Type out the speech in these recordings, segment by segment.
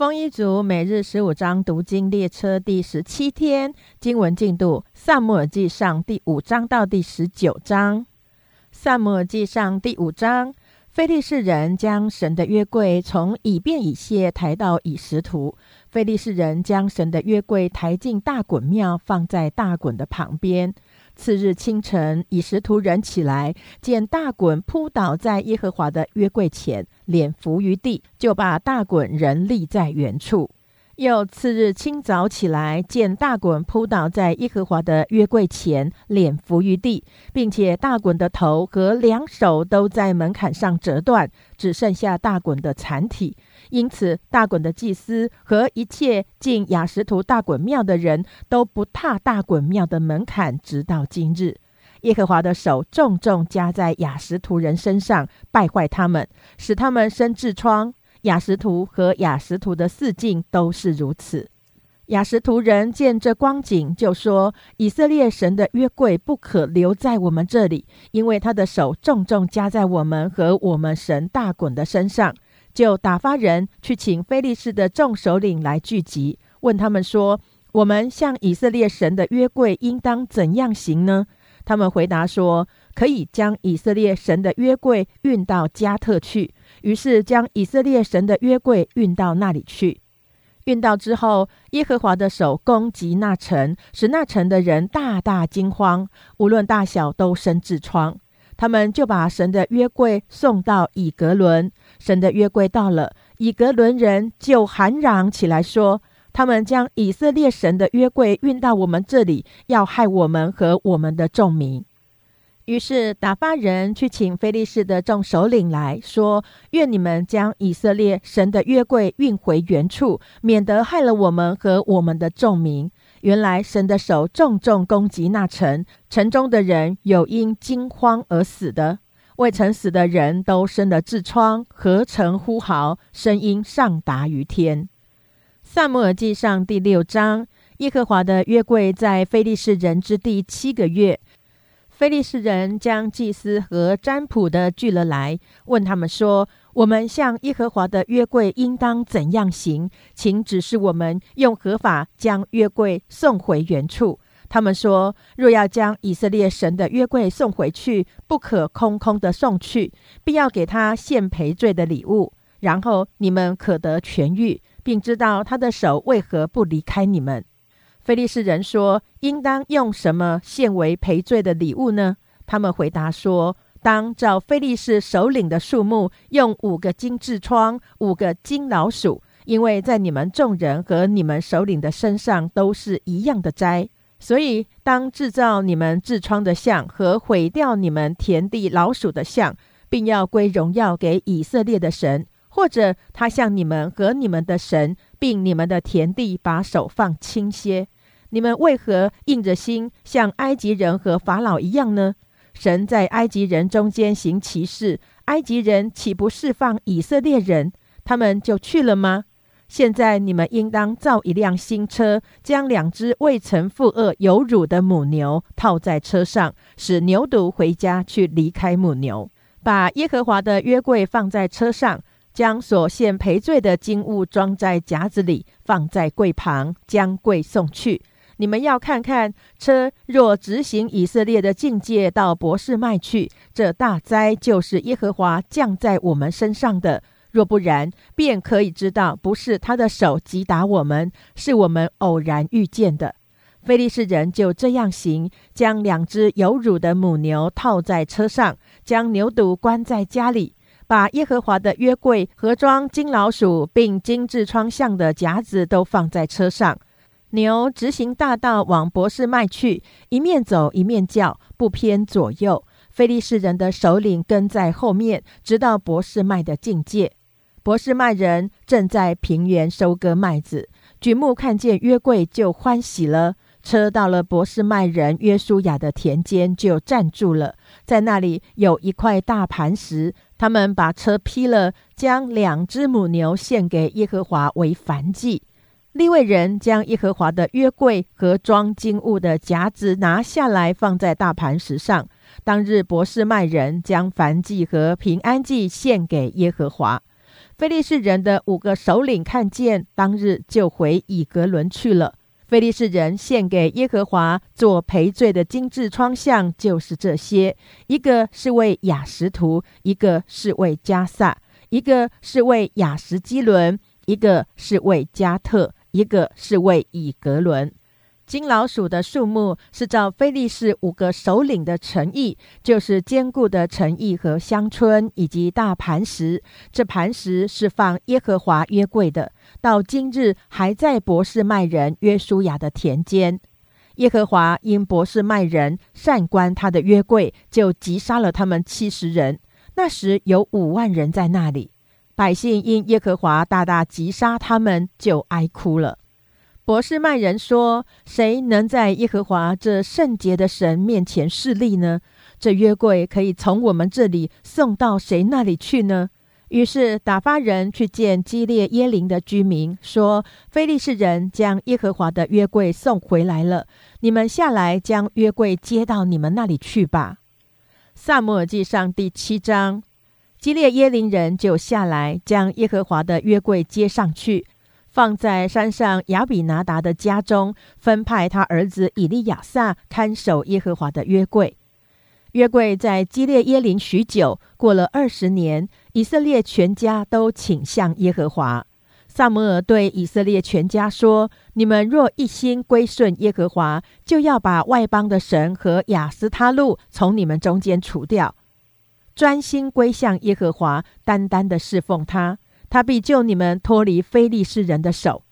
丰一族每日十五章读经列车第十七天经文进度：萨姆尔记上第五章到第十九章。萨姆尔记上第五章，菲利士人将神的约柜从以便以谢抬到以实图。菲利士人将神的约柜抬进大衮庙，放在大衮的旁边。次日清晨，以实图人起来，见大衮扑倒在耶和华的约柜前。脸伏于地，就把大衮人立在原处。又次日清早起来，见大衮扑倒在耶和华的约柜前，脸伏于地，并且大衮的头和两手都在门槛上折断，只剩下大衮的残体。因此，大衮的祭司和一切进雅什图大衮庙的人都不踏大衮庙的门槛，直到今日。耶和华的手重重加在雅什图人身上，败坏他们，使他们生痔疮。雅什图和雅什图的四境都是如此。雅什图人见这光景，就说：“以色列神的约柜不可留在我们这里，因为他的手重重加在我们和我们神大衮的身上。”就打发人去请非利士的众首领来聚集，问他们说：“我们向以色列神的约柜应当怎样行呢？”他们回答说：“可以将以色列神的约柜运到加特去。”于是将以色列神的约柜运到那里去。运到之后，耶和华的手攻击那城，使那城的人大大惊慌，无论大小都生痔疮。他们就把神的约柜送到以格伦。神的约柜到了，以格伦人就喊嚷起来说。他们将以色列神的约柜运到我们这里，要害我们和我们的众民。于是打发人去请非利士的众首领来说：“愿你们将以色列神的约柜运回原处，免得害了我们和我们的众民。”原来神的手重重攻击那城，城中的人有因惊慌而死的，未曾死的人都生了痔疮，何曾呼嚎，声音上达于天。萨姆尔记上第六章，耶和华的约柜在非利士人之地七个月，非利士人将祭司和占卜的聚了来，问他们说：“我们向耶和华的约柜应当怎样行？请指示我们用合法将约柜送回原处。”他们说：“若要将以色列神的约柜送回去，不可空空的送去，必要给他献赔罪的礼物，然后你们可得痊愈。”并知道他的手为何不离开你们。菲利士人说：“应当用什么献为赔罪的礼物呢？”他们回答说：“当照菲利士首领的数目，用五个金痔疮，五个金老鼠，因为在你们众人和你们首领的身上都是一样的灾，所以当制造你们痔疮的像和毁掉你们田地老鼠的像，并要归荣耀给以色列的神。”或者他向你们和你们的神，并你们的田地把手放轻些，你们为何硬着心像埃及人和法老一样呢？神在埃及人中间行奇事，埃及人岂不释放以色列人？他们就去了吗？现在你们应当造一辆新车，将两只未曾负恶有乳的母牛套在车上，使牛犊回家去离开母牛，把耶和华的约柜放在车上。将所献赔罪的金物装在夹子里，放在柜旁，将柜送去。你们要看看，车若执行以色列的境界到博士麦去，这大灾就是耶和华降在我们身上的；若不然，便可以知道，不是他的手击打我们，是我们偶然遇见的。非利士人就这样行，将两只有乳的母牛套在车上，将牛犊关在家里。把耶和华的约柜、盒装金老鼠并金痔疮像的夹子都放在车上。牛直行大道往博士麦去，一面走一面叫，不偏左右。非利士人的首领跟在后面，直到博士麦的境界。博士麦人正在平原收割麦子，举目看见约柜就欢喜了。车到了博士麦人约书亚的田间，就站住了。在那里有一块大磐石，他们把车劈了，将两只母牛献给耶和华为燔祭。利未人将耶和华的约柜和装金物的夹子拿下来，放在大磐石上。当日博士麦人将燔祭和平安祭献给耶和华。非利士人的五个首领看见，当日就回以格伦去了。非利士人献给耶和华做赔罪的精致窗像，就是这些：一个是为雅什图，一个是为加萨，一个是为雅什基伦，一个是为加特，一个是为以格伦。金老鼠的数目是照菲利士五个首领的诚意，就是坚固的诚意和乡村以及大磐石。这磐石是放耶和华约柜的，到今日还在博士麦人约书亚的田间。耶和华因博士麦人善观他的约柜，就击杀了他们七十人。那时有五万人在那里，百姓因耶和华大大击杀他们，就哀哭了。博士曼人说：“谁能在耶和华这圣洁的神面前示力呢？这约柜可以从我们这里送到谁那里去呢？”于是打发人去见基列耶林的居民，说：“非利士人将耶和华的约柜送回来了，你们下来将约柜接到你们那里去吧。”萨姆尔记上第七章，基列耶林人就下来将耶和华的约柜接上去。放在山上亚比拿达的家中，分派他儿子以利亚撒看守耶和华的约柜。约柜在基列耶林许久，过了二十年，以色列全家都倾向耶和华。萨摩尔对以色列全家说：“你们若一心归顺耶和华，就要把外邦的神和亚斯他路从你们中间除掉，专心归向耶和华，单单的侍奉他。”他必救你们脱离非利士人的手，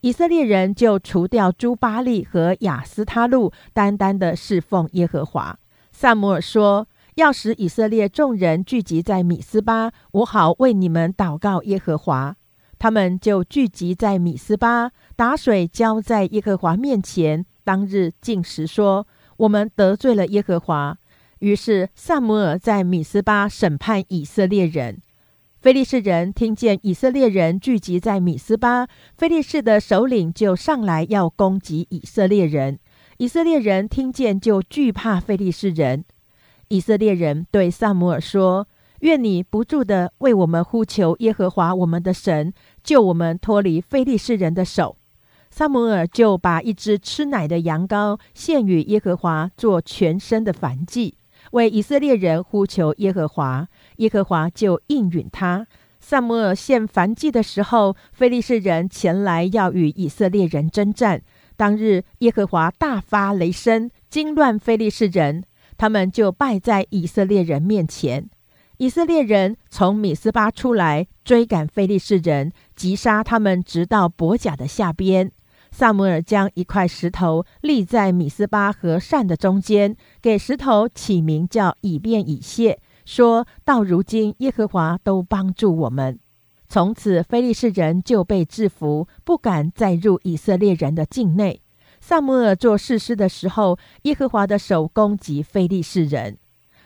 以色列人就除掉朱巴利和亚斯他路，单单的侍奉耶和华。萨摩尔说：“要使以色列众人聚集在米斯巴，我好为你们祷告耶和华。”他们就聚集在米斯巴，打水浇在耶和华面前。当日进食说：“我们得罪了耶和华。”于是萨摩尔在米斯巴审判以色列人。菲利士人听见以色列人聚集在米斯巴，菲利士的首领就上来要攻击以色列人。以色列人听见就惧怕菲利士人。以色列人对萨姆尔说：“愿你不住的为我们呼求耶和华我们的神，救我们脱离菲利士人的手。”萨姆尔就把一只吃奶的羊羔献与耶和华，做全身的燔祭。为以色列人呼求耶和华，耶和华就应允他。萨摩尔献燔祭的时候，非利士人前来要与以色列人征战。当日，耶和华大发雷声，惊乱非利士人，他们就败在以色列人面前。以色列人从米斯巴出来，追赶非利士人，击杀他们，直到伯甲的下边。萨姆尔将一块石头立在米斯巴和善的中间，给石头起名叫以便以谢，说到如今耶和华都帮助我们。从此非利士人就被制服，不敢再入以色列人的境内。萨姆尔做士师的时候，耶和华的手攻击非利士人，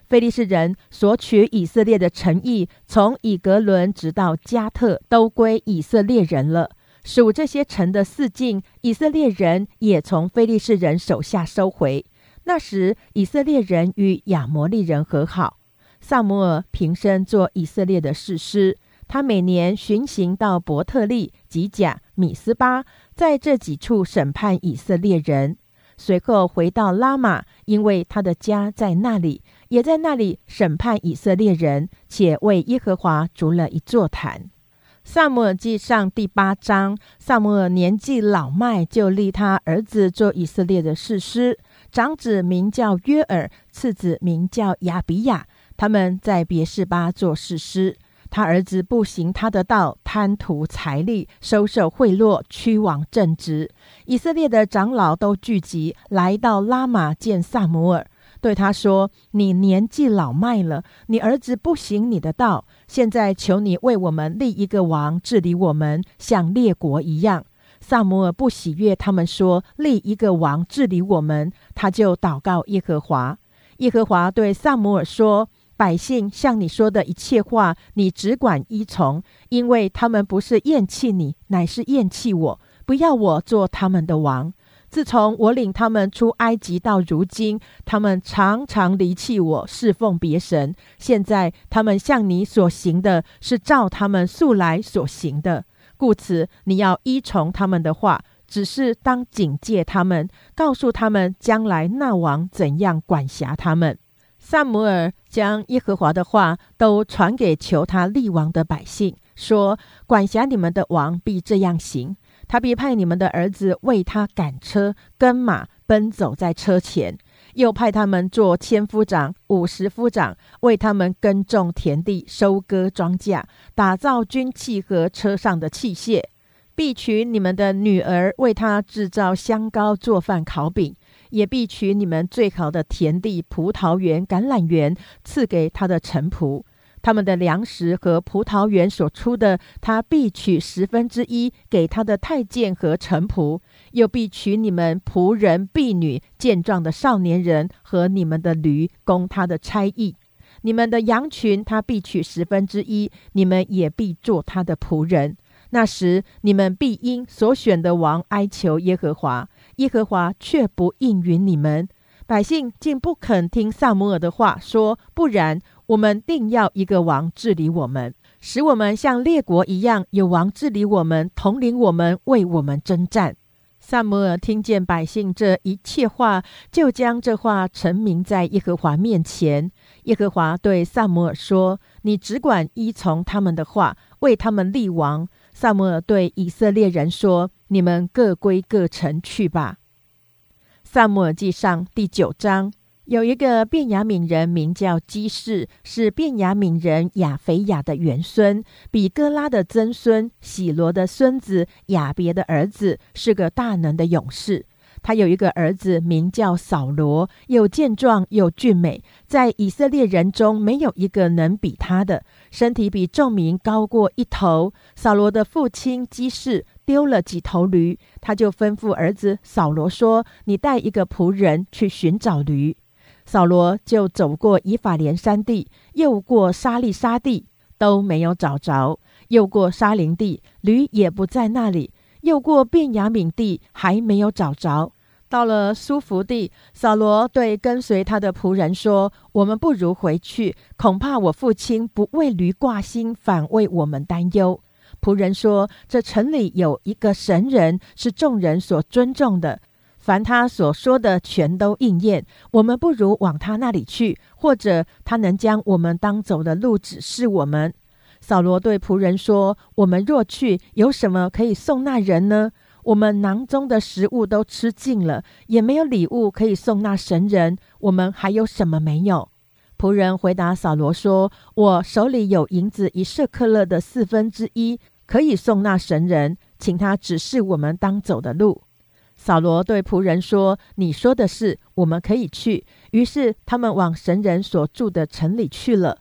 非利士人索取以色列的诚意，从以格伦直到加特，都归以色列人了。属这些城的四境，以色列人也从非利士人手下收回。那时，以色列人与亚摩利人和好。萨摩尔平生做以色列的士师，他每年巡行到伯特利、吉甲、米斯巴，在这几处审判以色列人。随后回到拉玛，因为他的家在那里，也在那里审判以色列人，且为耶和华筑了一座坛。萨姆尔记上第八章，萨姆尔年纪老迈，就立他儿子做以色列的士师。长子名叫约尔，次子名叫亚比亚。他们在别是巴做士师。他儿子不行他的道，贪图财力，收受贿赂，屈枉正直。以色列的长老都聚集来到拉玛见萨姆尔。对他说：“你年纪老迈了，你儿子不行你的道。现在求你为我们立一个王治理我们，像列国一样。”萨摩尔不喜悦他们说立一个王治理我们，他就祷告耶和华。耶和华对萨摩尔说：“百姓向你说的一切话，你只管依从，因为他们不是厌弃你，乃是厌弃我，不要我做他们的王。”自从我领他们出埃及到如今，他们常常离弃我，侍奉别神。现在他们向你所行的是照他们素来所行的，故此你要依从他们的话，只是当警戒他们，告诉他们将来那王怎样管辖他们。萨姆尔将耶和华的话都传给求他立王的百姓，说：管辖你们的王必这样行。他必派你们的儿子为他赶车、跟马，奔走在车前；又派他们做千夫长、五十夫长，为他们耕种田地、收割庄稼、打造军器和车上的器械。必娶你们的女儿为他制造香膏、做饭、烤饼；也必取你们最好的田地、葡萄园、橄榄园，赐给他的臣仆。他们的粮食和葡萄园所出的，他必取十分之一给他的太监和臣仆；又必取你们仆人、婢女、健壮的少年人和你们的驴，供他的差役。你们的羊群，他必取十分之一，你们也必做他的仆人。那时，你们必因所选的王哀求耶和华，耶和华却不应允你们。百姓竟不肯听萨摩尔的话，说：不然。我们定要一个王治理我们，使我们像列国一样有王治理我们，统领我们，为我们征战。萨摩尔听见百姓这一切话，就将这话陈明在耶和华面前。耶和华对萨摩尔说：“你只管依从他们的话，为他们立王。”萨摩尔对以色列人说：“你们各归各城去吧。”萨摩尔记上第九章。有一个便雅悯人，名叫基士，是便雅悯人亚斐雅的元孙，比哥拉的曾孙，喜罗的孙子，亚别的儿子，是个大能的勇士。他有一个儿子，名叫扫罗，又健壮又俊美，在以色列人中没有一个能比他的，身体比众民高过一头。扫罗的父亲基士丢了几头驴，他就吩咐儿子扫罗说：“你带一个仆人去寻找驴。”扫罗就走过以法莲山地，又过沙利沙地，都没有找着；又过沙林地，驴也不在那里；又过便雅悯地，还没有找着。到了苏福地，扫罗对跟随他的仆人说：“我们不如回去，恐怕我父亲不为驴挂心，反为我们担忧。”仆人说：“这城里有一个神人，是众人所尊重的。”凡他所说的，全都应验。我们不如往他那里去，或者他能将我们当走的路指示我们。扫罗对仆人说：“我们若去，有什么可以送那人呢？我们囊中的食物都吃尽了，也没有礼物可以送那神人。我们还有什么没有？”仆人回答扫罗说：“我手里有银子一舍克勒的四分之一，可以送那神人，请他指示我们当走的路。”扫罗对仆人说：“你说的是，我们可以去。”于是他们往神人所住的城里去了。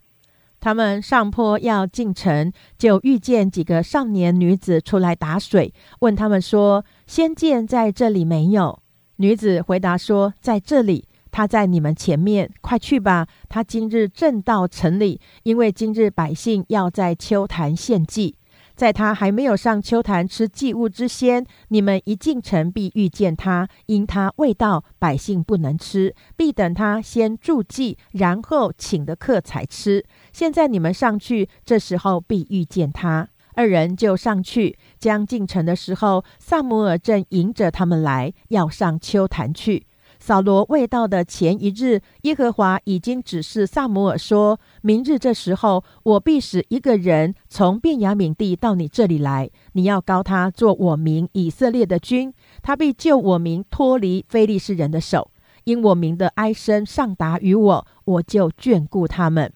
他们上坡要进城，就遇见几个少年女子出来打水，问他们说：“仙剑在这里没有？”女子回答说：“在这里，他在你们前面，快去吧。他今日正到城里，因为今日百姓要在秋坛献祭。”在他还没有上秋坛吃祭物之先，你们一进城必遇见他，因他未到，百姓不能吃，必等他先祝祭，然后请的客才吃。现在你们上去，这时候必遇见他。二人就上去，将进城的时候，萨姆尔正迎着他们来，要上秋坛去。扫罗未到的前一日，耶和华已经指示萨姆尔说：“明日这时候，我必使一个人从便雅悯地到你这里来，你要高他做我名以色列的君，他必救我名脱离非利士人的手。因我名的哀声上达于我，我就眷顾他们。”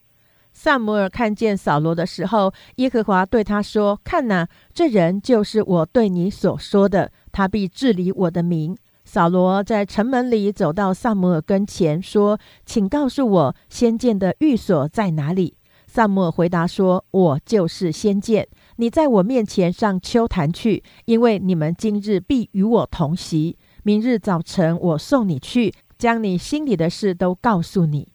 萨姆尔看见扫罗的时候，耶和华对他说：“看哪，这人就是我对你所说的，他必治理我的民。”扫罗在城门里走到萨姆尔跟前，说：“请告诉我，先见的寓所在哪里？”萨姆尔回答说：“我就是先见。你在我面前上秋坛去，因为你们今日必与我同席。明日早晨我送你去，将你心里的事都告诉你。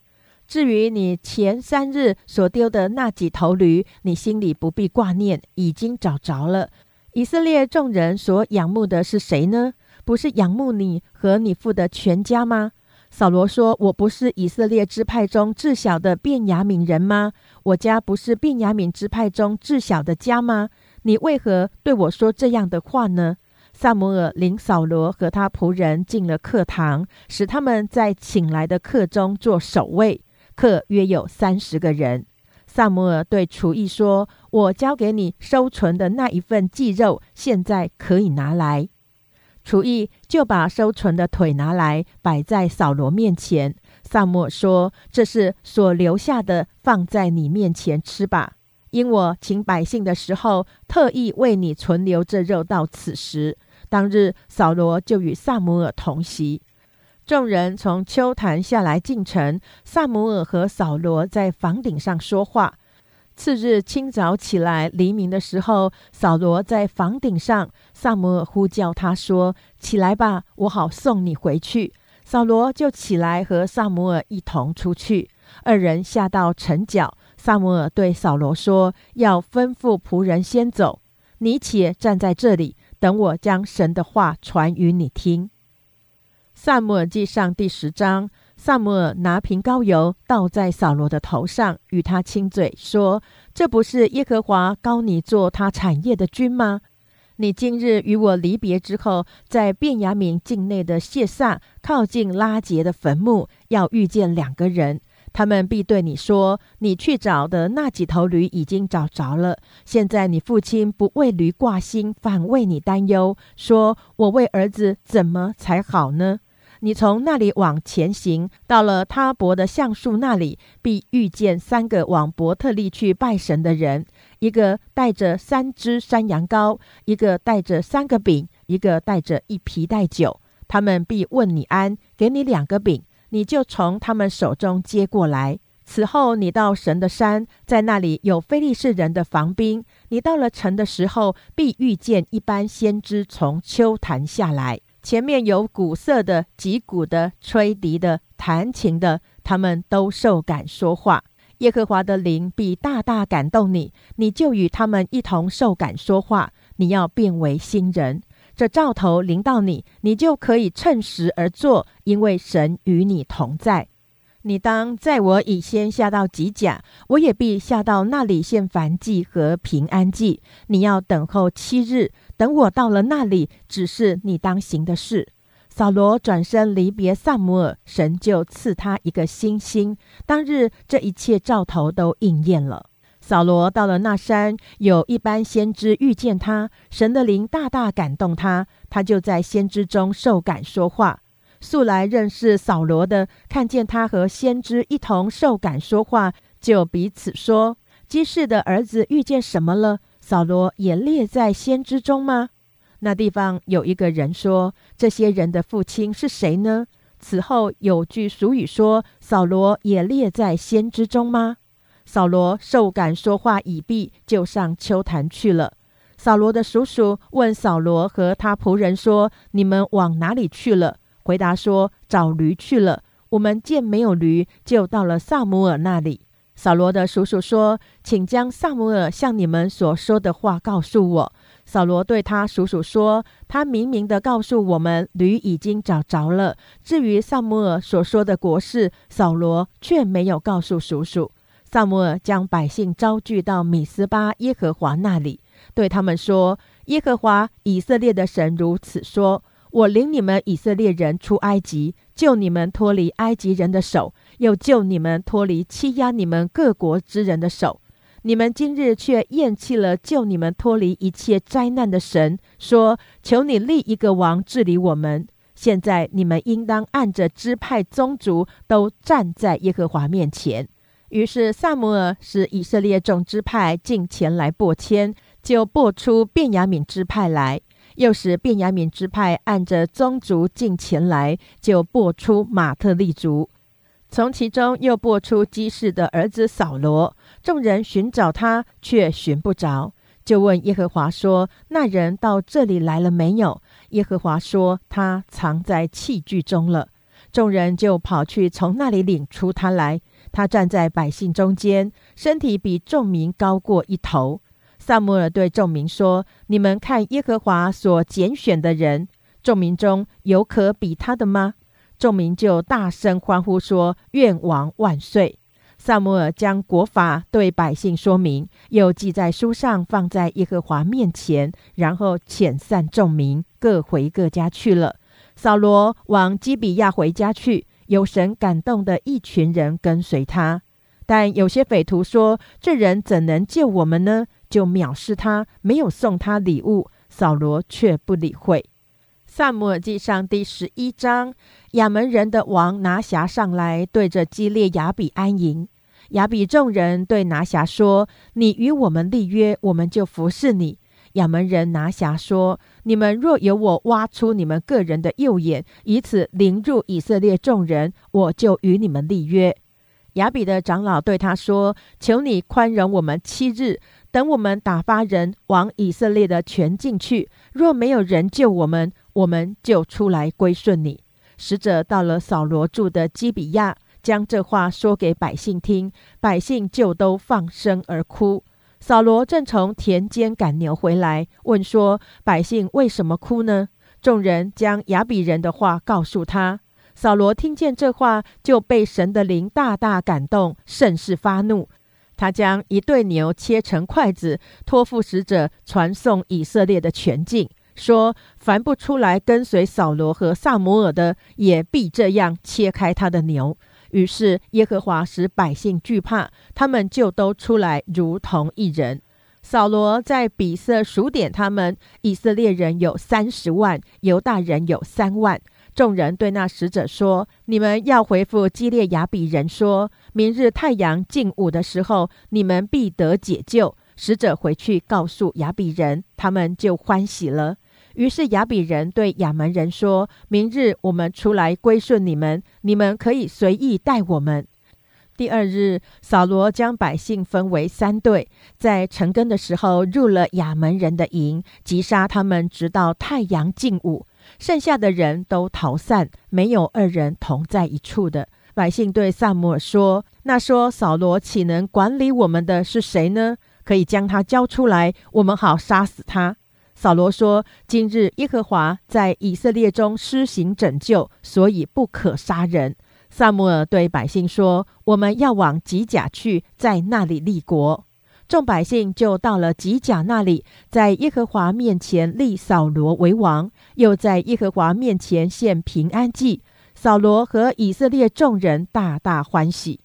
至于你前三日所丢的那几头驴，你心里不必挂念，已经找着了。以色列众人所仰慕的是谁呢？”不是仰慕你和你父的全家吗？”扫罗说：“我不是以色列支派中至小的便雅悯人吗？我家不是便雅悯支派中至小的家吗？你为何对我说这样的话呢？”萨摩尔领扫罗和他仆人进了课堂，使他们在请来的客中做守卫。客约有三十个人。萨摩尔对厨艺说：“我交给你收存的那一份祭肉，现在可以拿来。”厨艺就把收存的腿拿来，摆在扫罗面前。萨摩尔说：“这是所留下的，放在你面前吃吧。”因我请百姓的时候，特意为你存留这肉到此时。当日，扫罗就与萨姆尔同席。众人从秋坛下来进城，萨姆尔和扫罗在房顶上说话。次日清早起来，黎明的时候，扫罗在房顶上，萨姆尔呼叫他说：“起来吧，我好送你回去。”扫罗就起来和萨姆尔一同出去。二人下到城角。萨姆尔对扫罗说：“要吩咐仆人先走，你且站在这里，等我将神的话传与你听。”萨姆尔记上第十章，萨姆尔拿瓶膏油倒在扫罗的头上，与他亲嘴，说：“这不是耶和华高你做他产业的君吗？你今日与我离别之后，在便雅悯境内的谢萨靠近拉杰的坟墓，要遇见两个人。”他们必对你说：“你去找的那几头驴已经找着了。现在你父亲不为驴挂心，反为你担忧，说我为儿子怎么才好呢？”你从那里往前行，到了他伯的橡树那里，必遇见三个往伯特利去拜神的人，一个带着三只山羊羔，一个带着三个饼，一个带着一皮带酒。他们必问你安，给你两个饼。你就从他们手中接过来。此后，你到神的山，在那里有非利士人的防兵。你到了城的时候，必遇见一般先知从秋坛下来，前面有鼓瑟的、击鼓的、吹笛的、弹琴的，他们都受感说话。耶和华的灵必大大感动你，你就与他们一同受感说话。你要变为新人。这兆头临到你，你就可以趁时而作，因为神与你同在。你当在我已先下到吉甲，我也必下到那里献燔祭和平安祭。你要等候七日，等我到了那里，只是你当行的事。扫罗转身离别萨姆尔，神就赐他一个星星。当日这一切兆头都应验了。扫罗到了那山，有一般先知遇见他，神的灵大大感动他，他就在先知中受感说话。素来认识扫罗的，看见他和先知一同受感说话，就彼此说：“基士的儿子遇见什么了？扫罗也列在先知中吗？”那地方有一个人说：“这些人的父亲是谁呢？”此后有句俗语说：“扫罗也列在先知中吗？”扫罗受感说话已毕，就上秋坛去了。扫罗的叔叔问扫罗和他仆人说：“你们往哪里去了？”回答说：“找驴去了。我们见没有驴，就到了萨姆尔那里。”扫罗的叔叔说：“请将萨姆尔向你们所说的话告诉我。”扫罗对他叔叔说：“他明明的告诉我们，驴已经找着了。至于萨姆尔所说的国事，扫罗却没有告诉叔叔。”萨摩尔将百姓招聚到米斯巴耶和华那里，对他们说：“耶和华以色列的神如此说：我领你们以色列人出埃及，救你们脱离埃及人的手，又救你们脱离欺压你们各国之人的手。你们今日却厌弃了救你们脱离一切灾难的神，说：求你立一个王治理我们。现在你们应当按着支派宗族，都站在耶和华面前。”于是萨姆尔使以色列众支派进前来拨签，就拨出便雅悯支派来；又使便雅悯支派按着宗族进前来，就拨出马特利族。从其中又拨出基士的儿子扫罗。众人寻找他，却寻不着，就问耶和华说：“那人到这里来了没有？”耶和华说：“他藏在器具中了。”众人就跑去从那里领出他来。他站在百姓中间，身体比众民高过一头。萨姆尔对众民说：“你们看耶和华所拣选的人。”众民中有可比他的吗？众民就大声欢呼说：“愿王万岁！”萨摩尔将国法对百姓说明，又记在书上，放在耶和华面前，然后遣散众民，各回各家去了。扫罗往基比亚回家去，有神感动的一群人跟随他。但有些匪徒说：“这人怎能救我们呢？”就藐视他，没有送他礼物。扫罗却不理会。萨姆尔记上第十一章，亚门人的王拿辖上来，对着基列亚比安营。亚比众人对拿辖说：“你与我们立约，我们就服侍你。”亚门人拿辖说：“你们若有我挖出你们个人的右眼，以此凌辱以色列众人，我就与你们立约。”亚比的长老对他说：“求你宽容我们七日，等我们打发人往以色列的全境去。若没有人救我们，我们就出来归顺你。”使者到了扫罗住的基比亚。将这话说给百姓听，百姓就都放声而哭。扫罗正从田间赶牛回来，问说：“百姓为什么哭呢？”众人将亚比人的话告诉他。扫罗听见这话，就被神的灵大大感动，甚是发怒。他将一对牛切成筷子，托付使者传送以色列的全境，说：“凡不出来跟随扫罗和萨摩尔的，也必这样切开他的牛。”于是耶和华使百姓惧怕，他们就都出来，如同一人。扫罗在比色数点他们，以色列人有三十万，犹大人有三万。众人对那使者说：“你们要回复基列雅比人，说明日太阳近午的时候，你们必得解救。”使者回去告诉雅比人，他们就欢喜了。于是亚比人对亚门人说：“明日我们出来归顺你们，你们可以随意待我们。”第二日，扫罗将百姓分为三队，在晨更的时候入了亚门人的营，击杀他们，直到太阳近午。剩下的人都逃散，没有二人同在一处的。百姓对萨姆尔说：“那说扫罗岂能管理我们的是谁呢？可以将他交出来，我们好杀死他。”扫罗说：“今日耶和华在以色列中施行拯救，所以不可杀人。”萨姆尔对百姓说：“我们要往吉甲去，在那里立国。”众百姓就到了吉甲那里，在耶和华面前立扫罗为王，又在耶和华面前献平安祭。扫罗和以色列众人大大欢喜。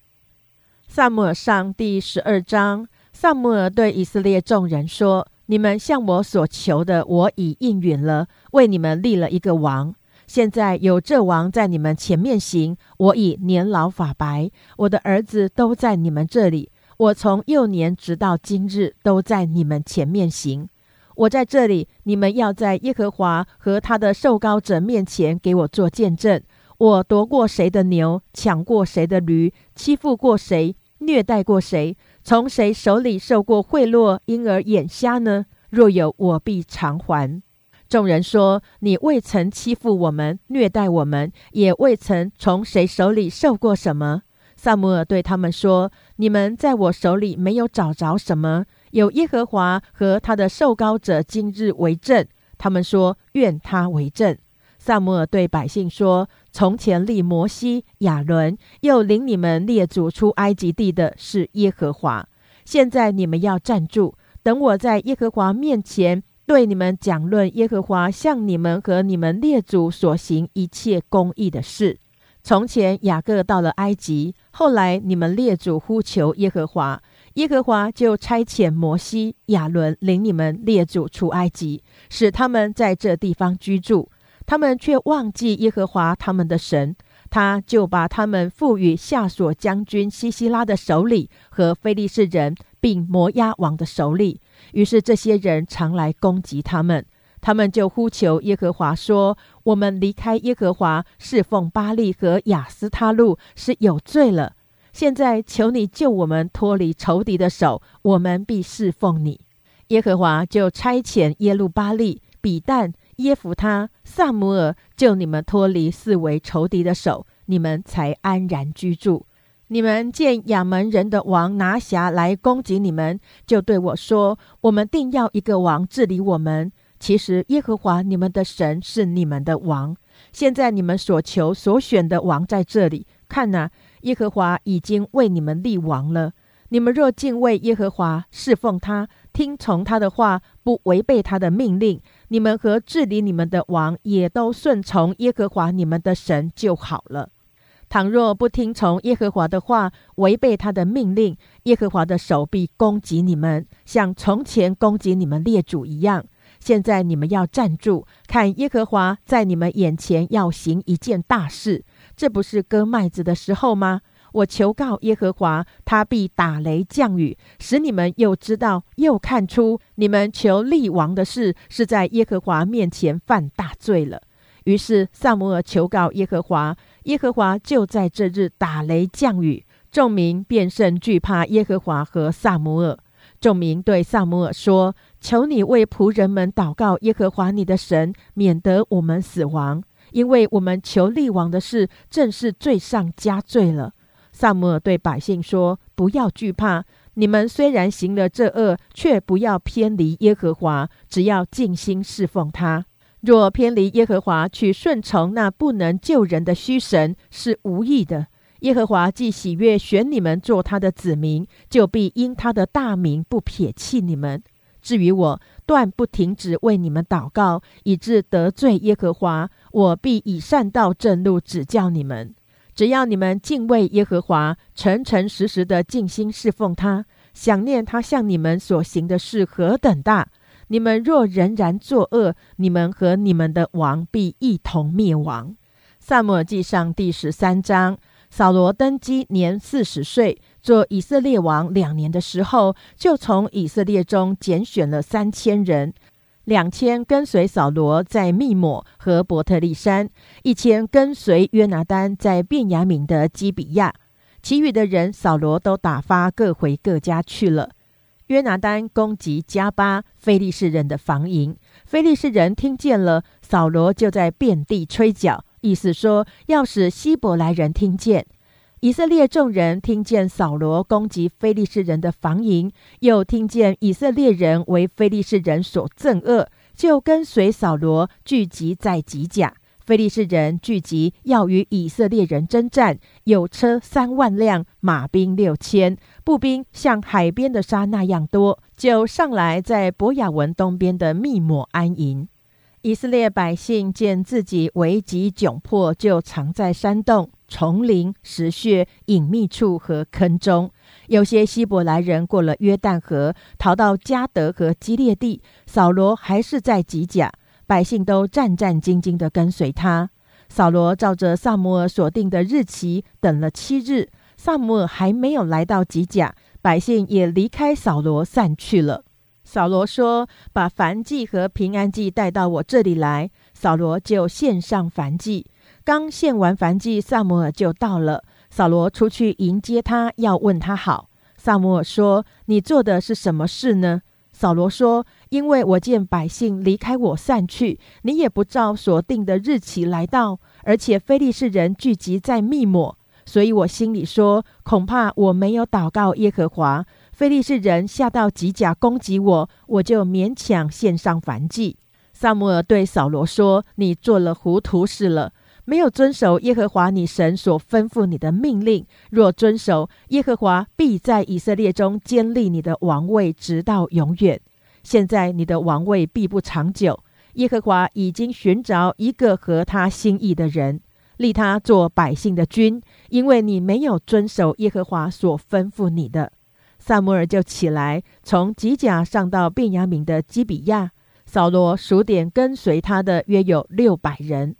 萨姆尔上第十二章，萨姆尔对以色列众人说。你们向我所求的，我已应允了，为你们立了一个王。现在有这王在你们前面行，我已年老发白，我的儿子都在你们这里。我从幼年直到今日都在你们前面行。我在这里，你们要在耶和华和他的受膏者面前给我做见证。我夺过谁的牛，抢过谁的驴，欺负过谁，虐待过谁。从谁手里受过贿赂，因而眼瞎呢？若有，我必偿还。众人说：“你未曾欺负我们，虐待我们，也未曾从谁手里受过什么。”萨姆尔对他们说：“你们在我手里没有找着什么，有耶和华和他的受膏者今日为证。”他们说：“愿他为证。”萨姆尔对百姓说。从前立摩西、亚伦，又领你们列祖出埃及地的是耶和华。现在你们要站住，等我在耶和华面前对你们讲论耶和华向你们和你们列祖所行一切公义的事。从前雅各到了埃及，后来你们列祖呼求耶和华，耶和华就差遣摩西、亚伦领你们列祖出埃及，使他们在这地方居住。他们却忘记耶和华他们的神，他就把他们赋予下所将军西西拉的手里和非利士人，并摩押王的手里。于是这些人常来攻击他们，他们就呼求耶和华说：“我们离开耶和华，侍奉巴利和亚斯他路是有罪了。现在求你救我们脱离仇敌的手，我们必侍奉你。”耶和华就差遣耶路巴利、比旦。耶夫他、萨姆尔救你们脱离四围仇敌的手，你们才安然居住。你们见亚门人的王拿辖来攻击你们，就对我说：“我们定要一个王治理我们。”其实耶和华你们的神是你们的王。现在你们所求所选的王在这里，看呐，耶和华已经为你们立王了。你们若敬畏耶和华，侍奉他，听从他的话，不违背他的命令，你们和治理你们的王也都顺从耶和华你们的神就好了。倘若不听从耶和华的话，违背他的命令，耶和华的手臂攻击你们，像从前攻击你们列祖一样。现在你们要站住，看耶和华在你们眼前要行一件大事。这不是割麦子的时候吗？我求告耶和华，他必打雷降雨，使你们又知道又看出，你们求立王的事是在耶和华面前犯大罪了。于是萨摩尔求告耶和华，耶和华就在这日打雷降雨，众民便甚惧怕耶和华和萨摩尔。众民对萨摩尔说：“求你为仆人们祷告耶和华你的神，免得我们死亡，因为我们求立王的事正是罪上加罪了。”萨摩尔对百姓说：“不要惧怕，你们虽然行了这恶，却不要偏离耶和华，只要尽心侍奉他。若偏离耶和华，去顺从那不能救人的虚神，是无益的。耶和华既喜悦选你们做他的子民，就必因他的大名不撇弃你们。至于我，断不停止为你们祷告，以致得罪耶和华，我必以善道正路指教你们。”只要你们敬畏耶和华，诚诚实实的尽心侍奉他，想念他向你们所行的事何等大，你们若仍然作恶，你们和你们的王必一同灭亡。萨母记上第十三章，扫罗登基年四十岁，做以色列王两年的时候，就从以色列中拣选了三千人。两千跟随扫罗在密抹和伯特利山，一千跟随约拿丹在便雅敏的基比亚，其余的人扫罗都打发各回各家去了。约拿丹攻击加巴非利士人的防营，非利士人听见了，扫罗就在遍地吹角，意思说要使希伯来人听见。以色列众人听见扫罗攻击非利士人的防营，又听见以色列人为非利士人所憎恶，就跟随扫罗聚集在吉甲。非利士人聚集要与以色列人征战，有车三万辆，马兵六千，步兵像海边的沙那样多，就上来在博雅文东边的密抹安营。以色列百姓见自己危急窘迫，就藏在山洞。丛林、石穴、隐秘处和坑中，有些希伯来人过了约旦河，逃到加德和基列地。扫罗还是在吉甲，百姓都战战兢兢地跟随他。扫罗照着萨摩尔所定的日期等了七日，萨摩尔还没有来到吉甲，百姓也离开扫罗散去了。扫罗说：“把燔祭和平安祭带到我这里来。”扫罗就献上燔祭。刚献完燔祭，萨摩尔就到了。扫罗出去迎接他，要问他好。萨摩尔说：“你做的是什么事呢？”扫罗说：“因为我见百姓离开我散去，你也不照所定的日期来到，而且非利士人聚集在密抹，所以我心里说，恐怕我没有祷告耶和华，非利士人下到吉甲攻击我，我就勉强献上燔祭。”萨摩尔对扫罗说：“你做了糊涂事了。”没有遵守耶和华你神所吩咐你的命令，若遵守，耶和华必在以色列中建立你的王位，直到永远。现在你的王位必不长久。耶和华已经寻找一个合他心意的人，立他做百姓的君，因为你没有遵守耶和华所吩咐你的。萨摩尔就起来，从吉甲上到便雅悯的基比亚。扫罗数点跟随他的约有六百人。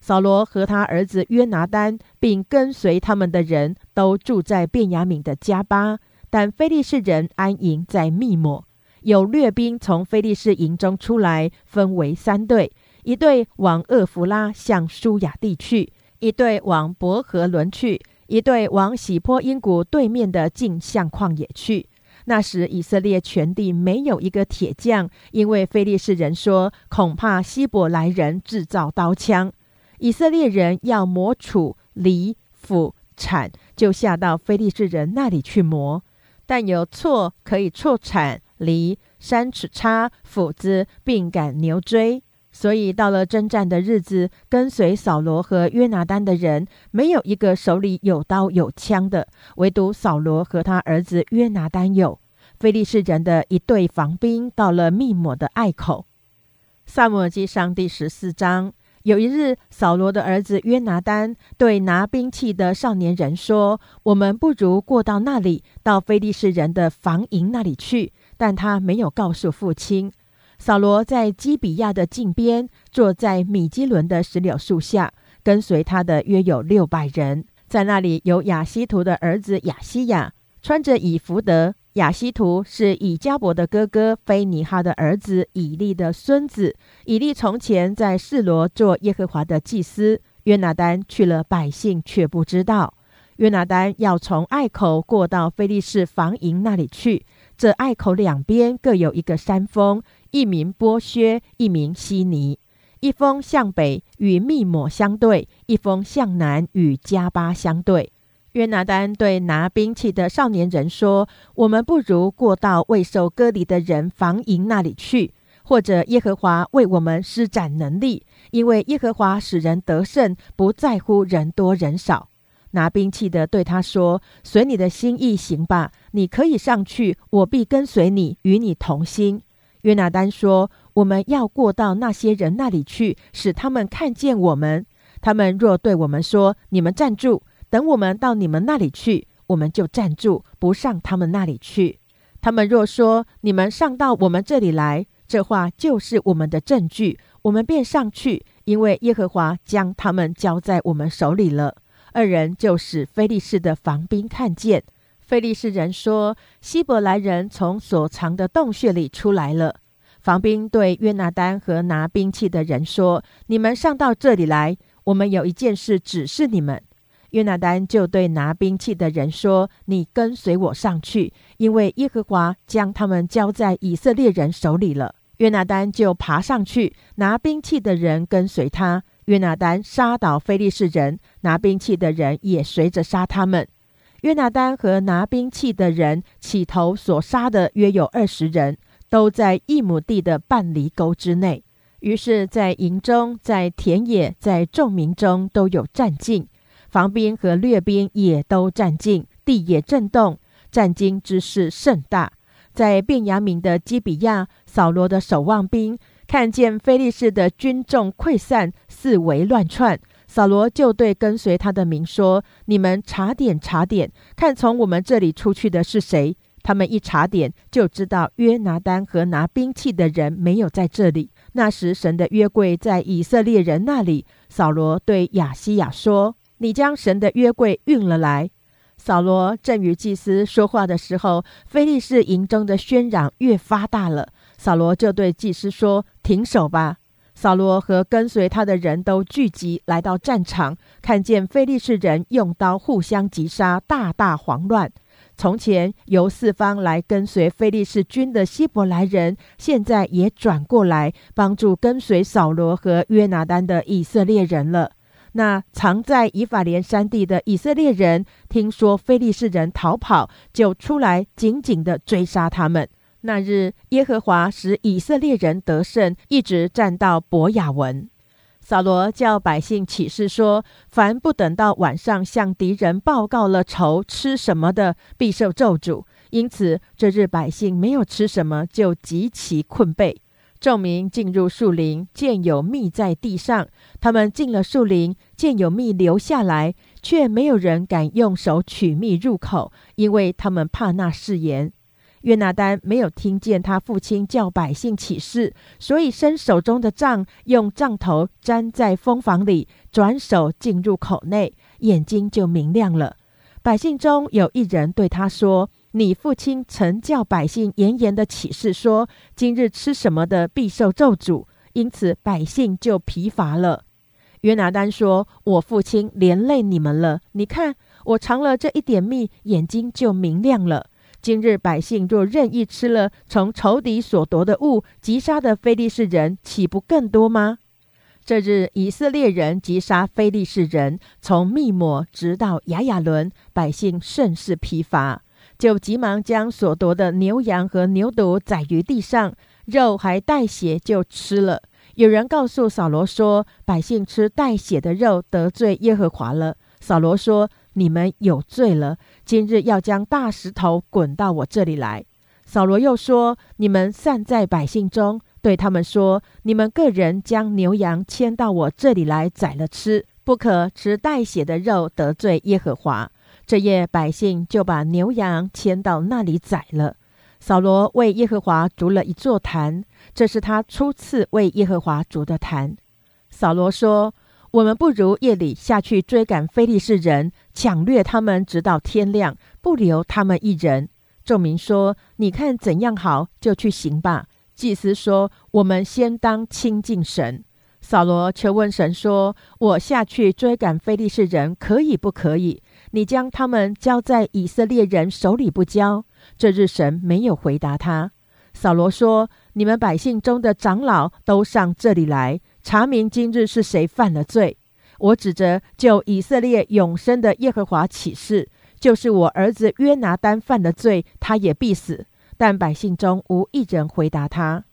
扫罗和他儿子约拿丹，并跟随他们的人都住在便雅敏的加巴，但非利士人安营在密抹。有掠兵从非利士营中出来，分为三队：一队往厄弗拉向舒雅地去，一队往伯和伦去，一队往喜坡因谷对面的镜像旷野去。那时以色列全地没有一个铁匠，因为非利士人说，恐怕希伯来人制造刀枪。以色列人要磨杵、犁、斧、铲，就下到非利士人那里去磨。但有错可以错铲，犁、三尺叉、斧子，并赶牛追。所以到了征战的日子，跟随扫罗和约拿丹的人，没有一个手里有刀有枪的，唯独扫罗和他儿子约拿丹有。非利士人的一队防兵到了密抹的隘口。萨母尔记上第十四章。有一日，扫罗的儿子约拿丹对拿兵器的少年人说：“我们不如过到那里，到非利士人的防营那里去。”但他没有告诉父亲。扫罗在基比亚的近边，坐在米基伦的石榴树下，跟随他的约有六百人。在那里有亚西图的儿子亚西亚，穿着以弗德。亚西图是以加伯的哥哥菲尼哈的儿子以利的孙子。以利从前在示罗做耶和华的祭司。约拿丹去了，百姓却不知道。约拿丹要从隘口过到菲利士防营那里去。这隘口两边各有一个山峰，一名波薛，一名悉尼。一封向北与密抹相对，一封向南与加巴相对。约拿丹对拿兵器的少年人说：“我们不如过到未受割礼的人防营那里去，或者耶和华为我们施展能力，因为耶和华使人得胜，不在乎人多人少。”拿兵器的对他说：“随你的心意行吧，你可以上去，我必跟随你，与你同心。”约拿丹说：“我们要过到那些人那里去，使他们看见我们。他们若对我们说：‘你们站住。’”等我们到你们那里去，我们就站住，不上他们那里去。他们若说你们上到我们这里来，这话就是我们的证据，我们便上去，因为耶和华将他们交在我们手里了。二人就使非利士的防兵看见。非利士人说：“希伯来人从所藏的洞穴里出来了。”防兵对约拿丹和拿兵器的人说：“你们上到这里来，我们有一件事指示你们。”约拿丹就对拿兵器的人说：“你跟随我上去，因为耶和华将他们交在以色列人手里了。”约拿丹就爬上去，拿兵器的人跟随他。约拿丹杀倒非利士人，拿兵器的人也随着杀他们。约拿丹和拿兵器的人起头所杀的约有二十人，都在一亩地的半犁沟之内。于是，在营中、在田野、在众民中都有战境。防兵和掠兵也都战尽，地也震动，战惊之势甚大。在便雅悯的基比亚，扫罗的守望兵看见非利士的军众溃散，四围乱窜，扫罗就对跟随他的民说：“你们查点查点，看从我们这里出去的是谁？”他们一查点，就知道约拿丹和拿兵器的人没有在这里。那时，神的约柜在以色列人那里。扫罗对亚西亚说。你将神的约柜运了来。扫罗正与祭司说话的时候，非利士营中的喧嚷越发大了。扫罗就对祭司说：“停手吧！”扫罗和跟随他的人都聚集来到战场，看见非利士人用刀互相击杀，大大慌乱。从前由四方来跟随非利士军的希伯来人，现在也转过来帮助跟随扫罗和约拿丹的以色列人了。那藏在以法莲山地的以色列人，听说非利士人逃跑，就出来紧紧地追杀他们。那日，耶和华使以色列人得胜，一直战到伯雅文。扫罗叫百姓起誓说：凡不等到晚上向敌人报告了仇吃什么的，必受咒诅。因此，这日百姓没有吃什么，就极其困惫。众民进入树林，见有蜜在地上。他们进了树林，见有蜜流下来，却没有人敢用手取蜜入口，因为他们怕那誓言。约拿丹没有听见他父亲叫百姓起誓，所以伸手中的杖，用杖头粘在蜂房里，转手进入口内，眼睛就明亮了。百姓中有一人对他说。你父亲曾叫百姓严严的起誓说：“今日吃什么的必受咒诅。”因此百姓就疲乏了。约拿丹说：“我父亲连累你们了。你看我尝了这一点蜜，眼睛就明亮了。今日百姓若任意吃了从仇敌所夺的物，击杀的非利士人岂不更多吗？”这日以色列人击杀非利士人，从密抹直到雅雅伦，百姓甚是疲乏。就急忙将所夺的牛羊和牛犊宰于地上，肉还带血就吃了。有人告诉扫罗说：“百姓吃带血的肉，得罪耶和华了。”扫罗说：“你们有罪了，今日要将大石头滚到我这里来。”扫罗又说：“你们散在百姓中，对他们说：你们个人将牛羊牵到我这里来宰了吃，不可吃带血的肉，得罪耶和华。”这夜百姓就把牛羊牵到那里宰了。扫罗为耶和华筑了一座坛，这是他初次为耶和华筑的坛。扫罗说：“我们不如夜里下去追赶非利士人，抢掠他们，直到天亮，不留他们一人。”众民说：“你看怎样好，就去行吧。”祭司说：“我们先当亲近神。”扫罗却问神说：“我下去追赶非利士人，可以不可以？你将他们交在以色列人手里不交？”这日神没有回答他。扫罗说：“你们百姓中的长老都上这里来，查明今日是谁犯了罪。我指着就以色列永生的耶和华起誓，就是我儿子约拿丹犯了罪，他也必死。”但百姓中无一人回答他。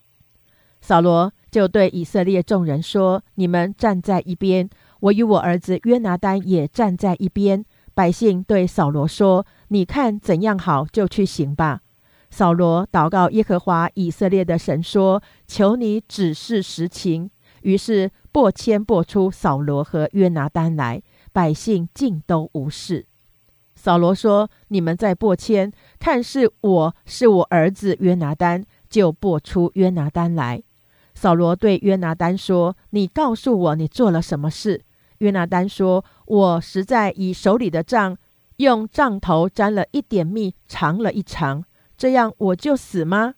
扫罗。就对以色列众人说：“你们站在一边，我与我儿子约拿丹也站在一边。”百姓对扫罗说：“你看怎样好，就去行吧。”扫罗祷告耶和华以色列的神说：“求你指示实情。”于是拨迁拨出扫罗和约拿丹来，百姓尽都无事。扫罗说：“你们在拨迁，看是我是我儿子约拿丹，就拨出约拿丹来。”扫罗对约拿丹说：“你告诉我，你做了什么事？”约拿丹说：“我实在以手里的杖，用杖头沾了一点蜜，尝了一尝，这样我就死吗？”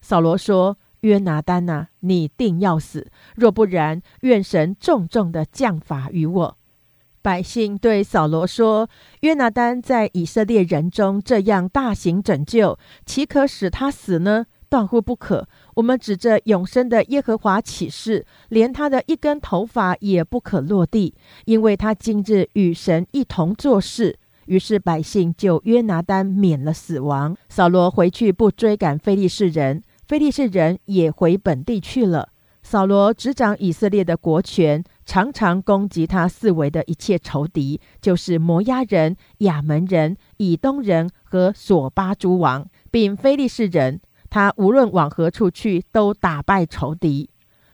扫罗说：“约拿丹呐，你定要死。若不然，愿神重重的降罚于我。”百姓对扫罗说：“约拿丹在以色列人中这样大行拯救，岂可使他死呢？断乎不可。”我们指着永生的耶和华起誓，连他的一根头发也不可落地，因为他今日与神一同做事。于是百姓就约拿丹免了死亡。扫罗回去不追赶非利士人，非利士人也回本地去了。扫罗执掌以色列的国权，常常攻击他四围的一切仇敌，就是摩押人、亚门人、以东人和索巴诸王，并非利士人。他无论往何处去，都打败仇敌。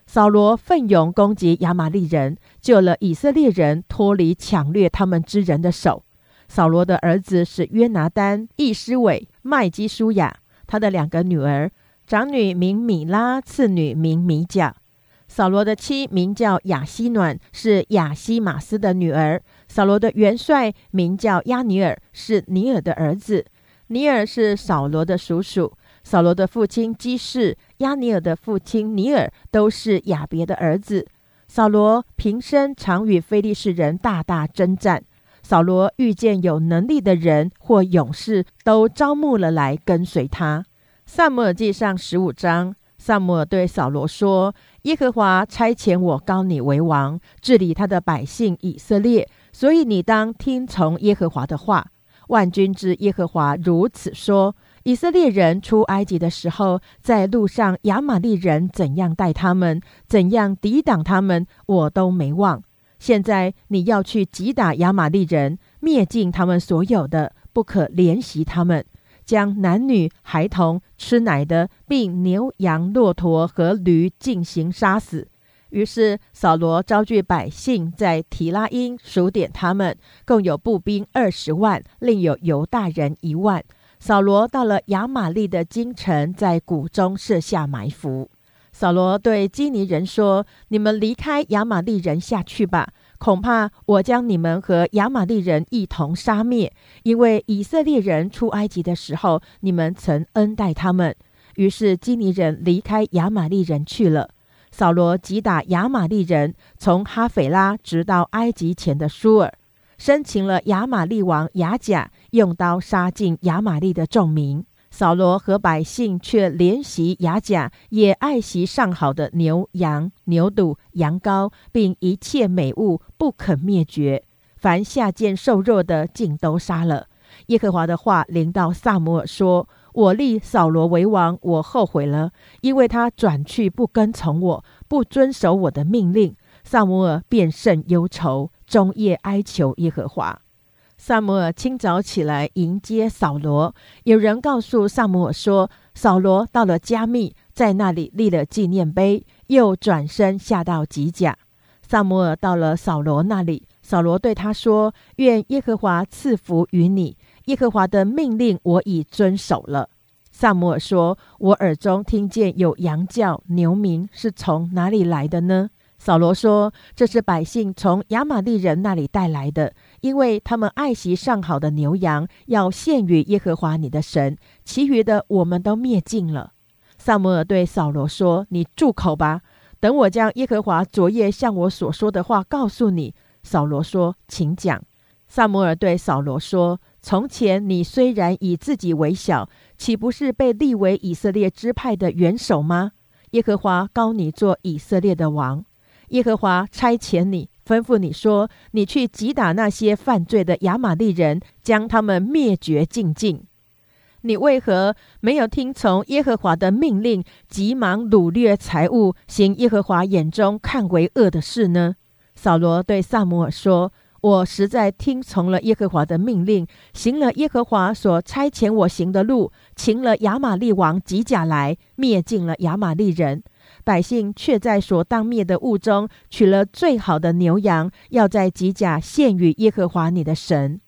扫罗奋勇攻击亚玛利人，救了以色列人脱离抢掠他们之人的手。扫罗的儿子是约拿丹、易施伟、麦基舒雅。他的两个女儿，长女名米拉，次女名米甲。扫罗的妻名叫亚希暖，是亚希马斯的女儿。扫罗的元帅名叫亚尼尔，是尼尔的儿子。尼尔是扫罗的叔叔。扫罗的父亲基士、亚尼尔的父亲尼尔都是亚别的儿子。扫罗平生常与非利士人大大征战。扫罗遇见有能力的人或勇士，都招募了来跟随他。萨姆尔记上十五章，萨姆尔对扫罗说：“耶和华差遣我高你为王，治理他的百姓以色列，所以你当听从耶和华的话。万军之耶和华如此说。”以色列人出埃及的时候，在路上亚玛利人怎样待他们，怎样抵挡他们，我都没忘。现在你要去击打亚玛利人，灭尽他们所有的，不可怜惜他们，将男女孩童、吃奶的，并牛羊骆驼和驴进行杀死。于是扫罗招聚百姓，在提拉因数点他们，共有步兵二十万，另有犹大人一万。扫罗到了亚玛利的京城，在谷中设下埋伏。扫罗对基尼人说：“你们离开亚玛利人下去吧，恐怕我将你们和亚玛利人一同杀灭。因为以色列人出埃及的时候，你们曾恩待他们。”于是基尼人离开亚玛利人去了。扫罗击打亚玛利人，从哈斐拉直到埃及前的舒尔。生擒了亚玛利王亚甲，用刀杀尽亚玛利的众民。扫罗和百姓却怜惜亚甲，也爱惜上好的牛羊、牛肚、羊羔，并一切美物，不肯灭绝。凡下贱瘦弱的，尽都杀了。耶和华的话临到萨姆尔说：“我立扫罗为王，我后悔了，因为他转去不跟从我，不遵守我的命令。”萨姆尔便甚忧愁，终夜哀求耶和华。萨摩尔清早起来迎接扫罗。有人告诉萨摩尔说：“扫罗到了加密，在那里立了纪念碑，又转身下到吉甲。”萨摩尔到了扫罗那里，扫罗对他说：“愿耶和华赐福于你。耶和华的命令我已遵守了。”萨摩尔说：“我耳中听见有羊叫、牛鸣，是从哪里来的呢？”扫罗说：“这是百姓从亚玛利人那里带来的，因为他们爱惜上好的牛羊，要献于耶和华你的神。其余的我们都灭尽了。”萨摩尔对扫罗说：“你住口吧，等我将耶和华昨夜向我所说的话告诉你。”扫罗说：“请讲。”萨摩尔对扫罗说：“从前你虽然以自己为小，岂不是被立为以色列支派的元首吗？耶和华高你做以色列的王。”耶和华差遣你，吩咐你说：“你去击打那些犯罪的亚玛利人，将他们灭绝尽尽。”你为何没有听从耶和华的命令，急忙掳掠财物，行耶和华眼中看为恶的事呢？扫罗对萨姆尔说：“我实在听从了耶和华的命令，行了耶和华所差遣我行的路，擒了亚玛利王吉甲来，灭尽了亚玛利人。”百姓却在所当灭的物中取了最好的牛羊，要在吉甲献与耶和华你的神。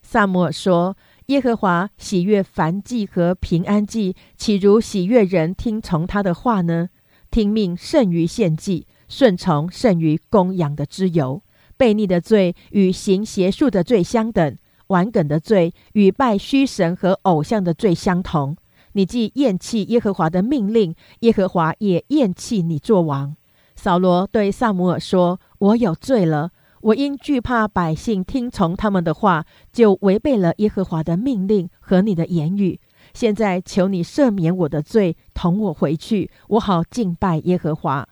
萨摩尔说：“耶和华喜悦燔祭和平安祭，岂如喜悦人听从他的话呢？听命胜于献祭，顺从胜于供养的之油。悖逆的罪与行邪术的罪相等，顽梗的罪与拜虚神和偶像的罪相同。”你既厌弃耶和华的命令，耶和华也厌弃你做王。扫罗对萨姆尔说：“我有罪了，我因惧怕百姓听从他们的话，就违背了耶和华的命令和你的言语。现在求你赦免我的罪，同我回去，我好敬拜耶和华。”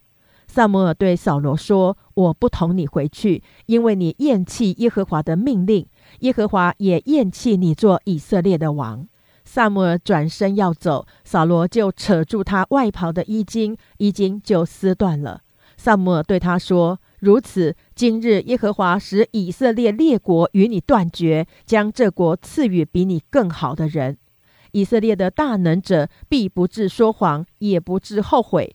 萨姆尔对扫罗说：“我不同你回去，因为你厌弃耶和华的命令，耶和华也厌弃你做以色列的王。”萨姆尔转身要走，扫罗就扯住他外袍的衣襟，衣襟就撕断了。萨姆尔对他说：“如此，今日耶和华使以色列列国与你断绝，将这国赐予比你更好的人。以色列的大能者必不致说谎，也不致后悔，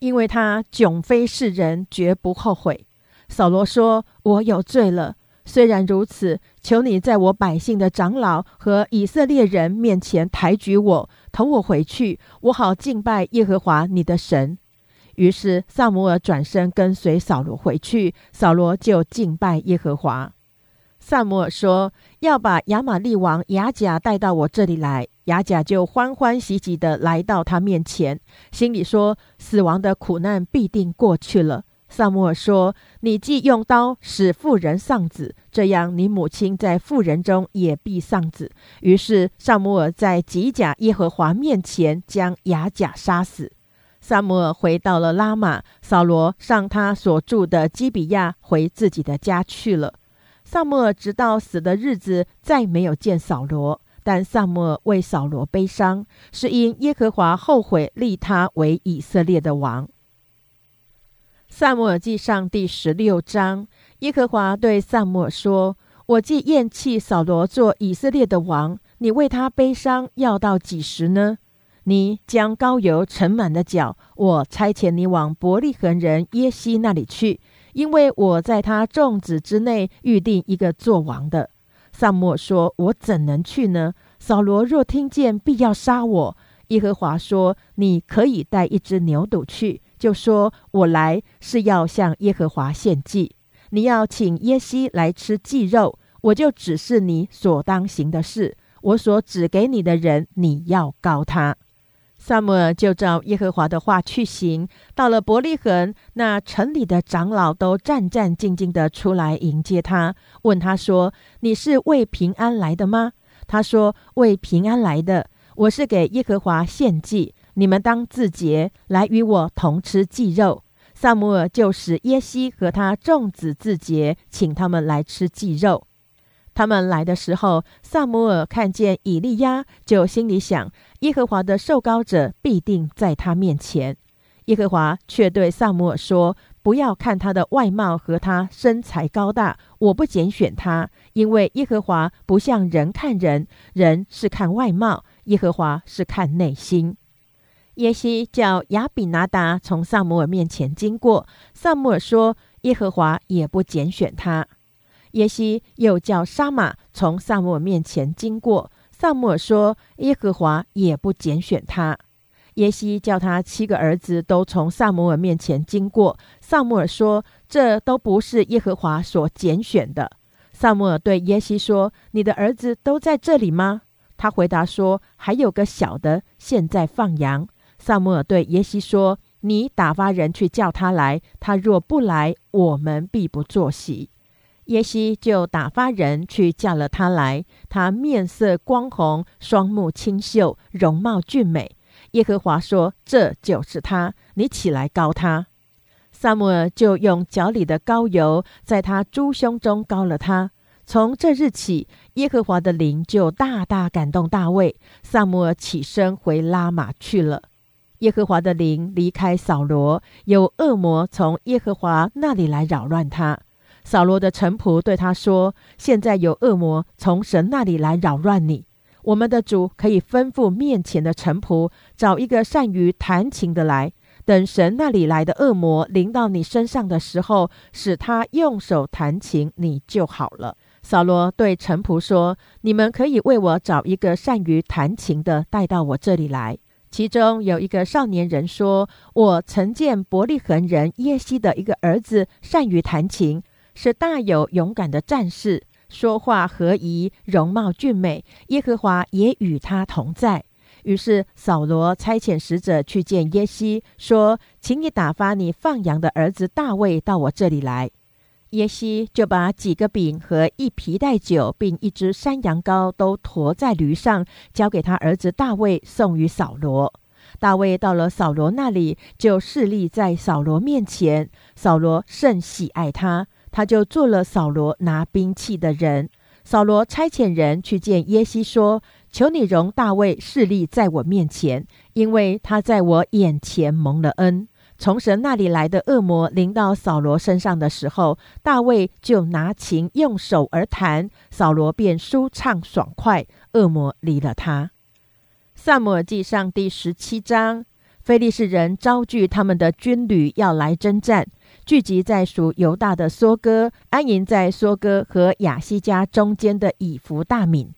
因为他迥非世人，绝不后悔。”扫罗说：“我有罪了。”虽然如此，求你在我百姓的长老和以色列人面前抬举我，同我回去，我好敬拜耶和华你的神。于是萨姆尔转身跟随扫罗回去，扫罗就敬拜耶和华。萨姆尔说：“要把亚玛利王雅甲带到我这里来。”雅甲就欢欢喜喜地来到他面前，心里说：“死亡的苦难必定过去了。”萨姆尔说：“你既用刀使妇人丧子，这样你母亲在妇人中也必丧子。”于是萨姆尔在吉甲耶和华面前将雅甲杀死。萨姆尔回到了拉玛，扫罗上他所住的基比亚，回自己的家去了。萨姆尔直到死的日子再没有见扫罗，但萨姆尔为扫罗悲伤，是因耶和华后悔立他为以色列的王。萨姆尔记上第十六章，耶和华对萨姆尔说：“我既厌弃扫罗做以色列的王，你为他悲伤要到几时呢？你将膏油盛满的脚，我差遣你往伯利恒人耶西那里去，因为我在他众子之内预定一个做王的。”萨姆尔说：“我怎能去呢？扫罗若听见，必要杀我。”耶和华说：“你可以带一只牛犊去。”就说：“我来是要向耶和华献祭，你要请耶西来吃祭肉，我就指示你所当行的事。我所指给你的人，你要告他。”萨姆尔就照耶和华的话去行。到了伯利恒，那城里的长老都战战兢兢地出来迎接他，问他说：“你是为平安来的吗？”他说：“为平安来的，我是给耶和华献祭。”你们当自洁，来与我同吃祭肉。萨姆尔就使耶西和他众子自洁，请他们来吃祭肉。他们来的时候，萨姆尔看见以利亚，就心里想：耶和华的受膏者必定在他面前。耶和华却对萨姆尔说：“不要看他的外貌和他身材高大，我不拣选他，因为耶和华不像人看人，人是看外貌，耶和华是看内心。”耶西叫亚比拿达从萨姆尔面前经过，萨姆尔说：“耶和华也不拣选他。”耶西又叫沙马从萨姆尔面前经过，萨姆尔说：“耶和华也不拣选他。”耶西叫他七个儿子都从萨姆尔面前经过，萨姆尔说：“这都不是耶和华所拣选的。”萨姆尔对耶西说：“你的儿子都在这里吗？”他回答说：“还有个小的，现在放羊。”萨姆尔对耶西说：“你打发人去叫他来，他若不来，我们必不坐席。”耶西就打发人去叫了他来。他面色光红，双目清秀，容貌俊美。耶和华说：“这就是他，你起来膏他。”萨姆尔就用脚里的膏油在他猪胸中膏了他。从这日起，耶和华的灵就大大感动大卫。萨姆尔起身回拉玛去了。耶和华的灵离开扫罗，有恶魔从耶和华那里来扰乱他。扫罗的臣仆对他说：“现在有恶魔从神那里来扰乱你，我们的主可以吩咐面前的臣仆找一个善于弹琴的来，等神那里来的恶魔临到你身上的时候，使他用手弹琴，你就好了。”扫罗对臣仆说：“你们可以为我找一个善于弹琴的带到我这里来。”其中有一个少年人说：“我曾见伯利恒人耶西的一个儿子善于弹琴，是大有勇敢的战士，说话和宜，容貌俊美。耶和华也与他同在。”于是扫罗差遣使者去见耶西，说：“请你打发你放羊的儿子大卫到我这里来。”耶西就把几个饼和一皮带酒，并一只山羊羔都驮在驴上，交给他儿子大卫送与扫罗。大卫到了扫罗那里，就侍立在扫罗面前。扫罗甚喜爱他，他就做了扫罗拿兵器的人。扫罗差遣人去见耶西，说：“求你容大卫侍立在我面前，因为他在我眼前蒙了恩。”从神那里来的恶魔临到扫罗身上的时候，大卫就拿琴用手而弹，扫罗便舒畅爽快，恶魔离了他。萨姆尔记上第十七章，非利士人招聚他们的军旅要来征战，聚集在属犹大的梭哥，安营在梭哥和亚西加中间的以弗大敏。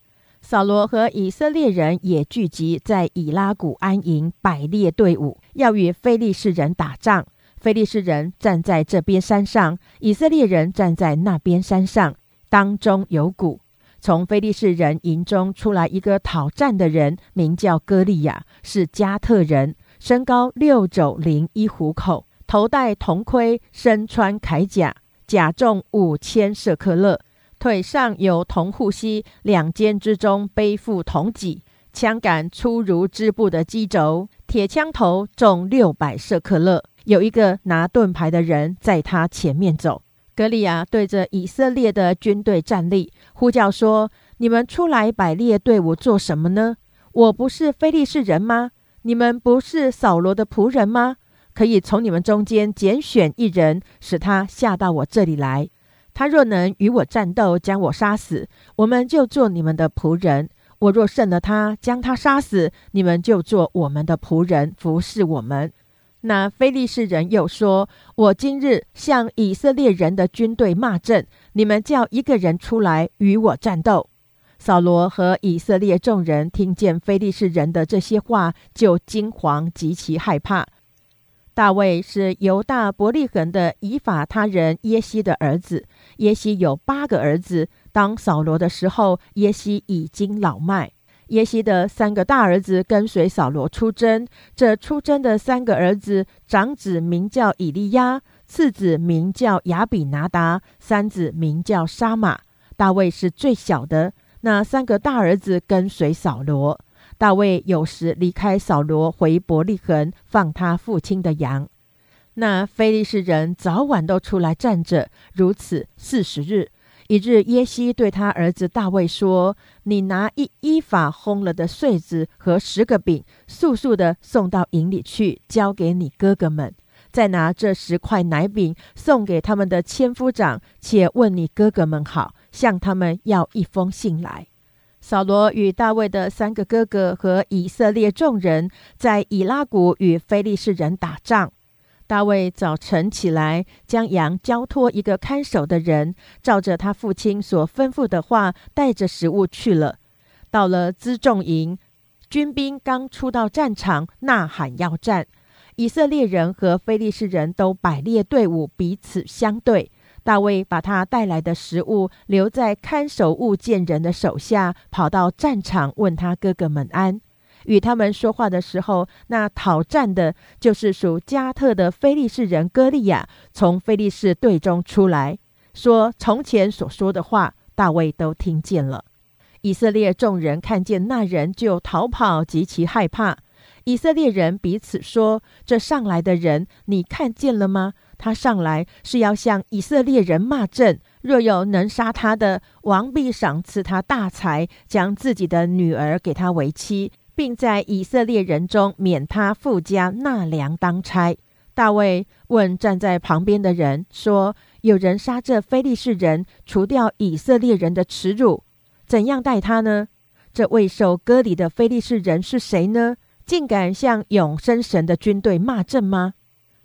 扫罗和以色列人也聚集在以拉谷安营，摆列队伍，要与非利士人打仗。非利士人站在这边山上，以色列人站在那边山上，当中有谷。从非利士人营中出来一个讨战的人，名叫歌利亚，是加特人，身高六肘零一虎口，头戴铜盔，身穿铠甲，甲重五千舍克勒。腿上有铜护膝，两肩之中背负铜戟，枪杆粗如织布的机轴，铁枪头重六百舍克勒。有一个拿盾牌的人在他前面走。格利亚对着以色列的军队站立，呼叫说：“你们出来摆列队伍做什么呢？我不是非利士人吗？你们不是扫罗的仆人吗？可以从你们中间拣选一人，使他下到我这里来。”他若能与我战斗，将我杀死，我们就做你们的仆人；我若胜了他，将他杀死，你们就做我们的仆人，服侍我们。那非利士人又说：“我今日向以色列人的军队骂阵，你们叫一个人出来与我战斗。”扫罗和以色列众人听见非利士人的这些话，就惊惶极其害怕。大卫是犹大伯利恒的以法他人耶西的儿子。耶西有八个儿子。当扫罗的时候，耶西已经老迈。耶西的三个大儿子跟随扫罗出征。这出征的三个儿子，长子名叫以利亚，次子名叫亚比拿达，三子名叫沙马。大卫是最小的。那三个大儿子跟随扫罗。大卫有时离开扫罗，回伯利恒放他父亲的羊。那非利士人早晚都出来站着，如此四十日。一日，耶西对他儿子大卫说：“你拿一依法烘了的穗子和十个饼，速速的送到营里去，交给你哥哥们。再拿这十块奶饼送给他们的千夫长，且问你哥哥们好，向他们要一封信来。”扫罗与大卫的三个哥哥和以色列众人在以拉谷与非利士人打仗。大卫早晨起来，将羊交托一个看守的人，照着他父亲所吩咐的话，带着食物去了。到了辎重营，军兵刚出到战场，呐喊要战。以色列人和非利士人都摆列队伍，彼此相对。大卫把他带来的食物留在看守物件人的手下，跑到战场问他哥哥们安。与他们说话的时候，那讨战的，就是属加特的非利士人歌利亚，从非利士队中出来，说从前所说的话，大卫都听见了。以色列众人看见那人，就逃跑，极其害怕。以色列人彼此说：“这上来的人，你看见了吗？他上来是要向以色列人骂阵。若有能杀他的，王必赏赐他大财，将自己的女儿给他为妻。”并在以色列人中免他附加纳粮当差。大卫问站在旁边的人说：“有人杀这非利士人，除掉以色列人的耻辱，怎样待他呢？这未受割礼的非利士人是谁呢？竟敢向永生神的军队骂阵吗？”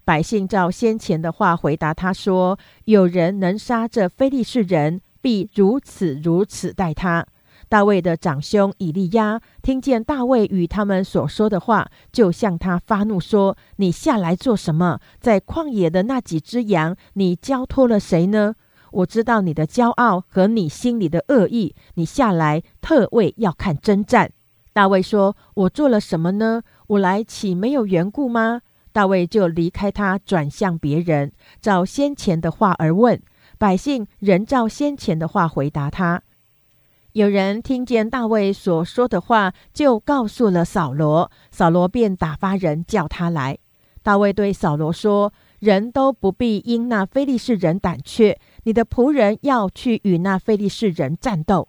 百姓照先前的话回答他说：“有人能杀这非利士人，必如此如此待他。”大卫的长兄以利亚听见大卫与他们所说的话，就向他发怒说：“你下来做什么？在旷野的那几只羊，你交托了谁呢？我知道你的骄傲和你心里的恶意。你下来特为要看征战。”大卫说：“我做了什么呢？我来岂没有缘故吗？”大卫就离开他，转向别人，照先前的话而问百姓，仍照先前的话回答他。有人听见大卫所说的话，就告诉了扫罗。扫罗便打发人叫他来。大卫对扫罗说：“人都不必因那非利士人胆怯，你的仆人要去与那非利士人战斗。”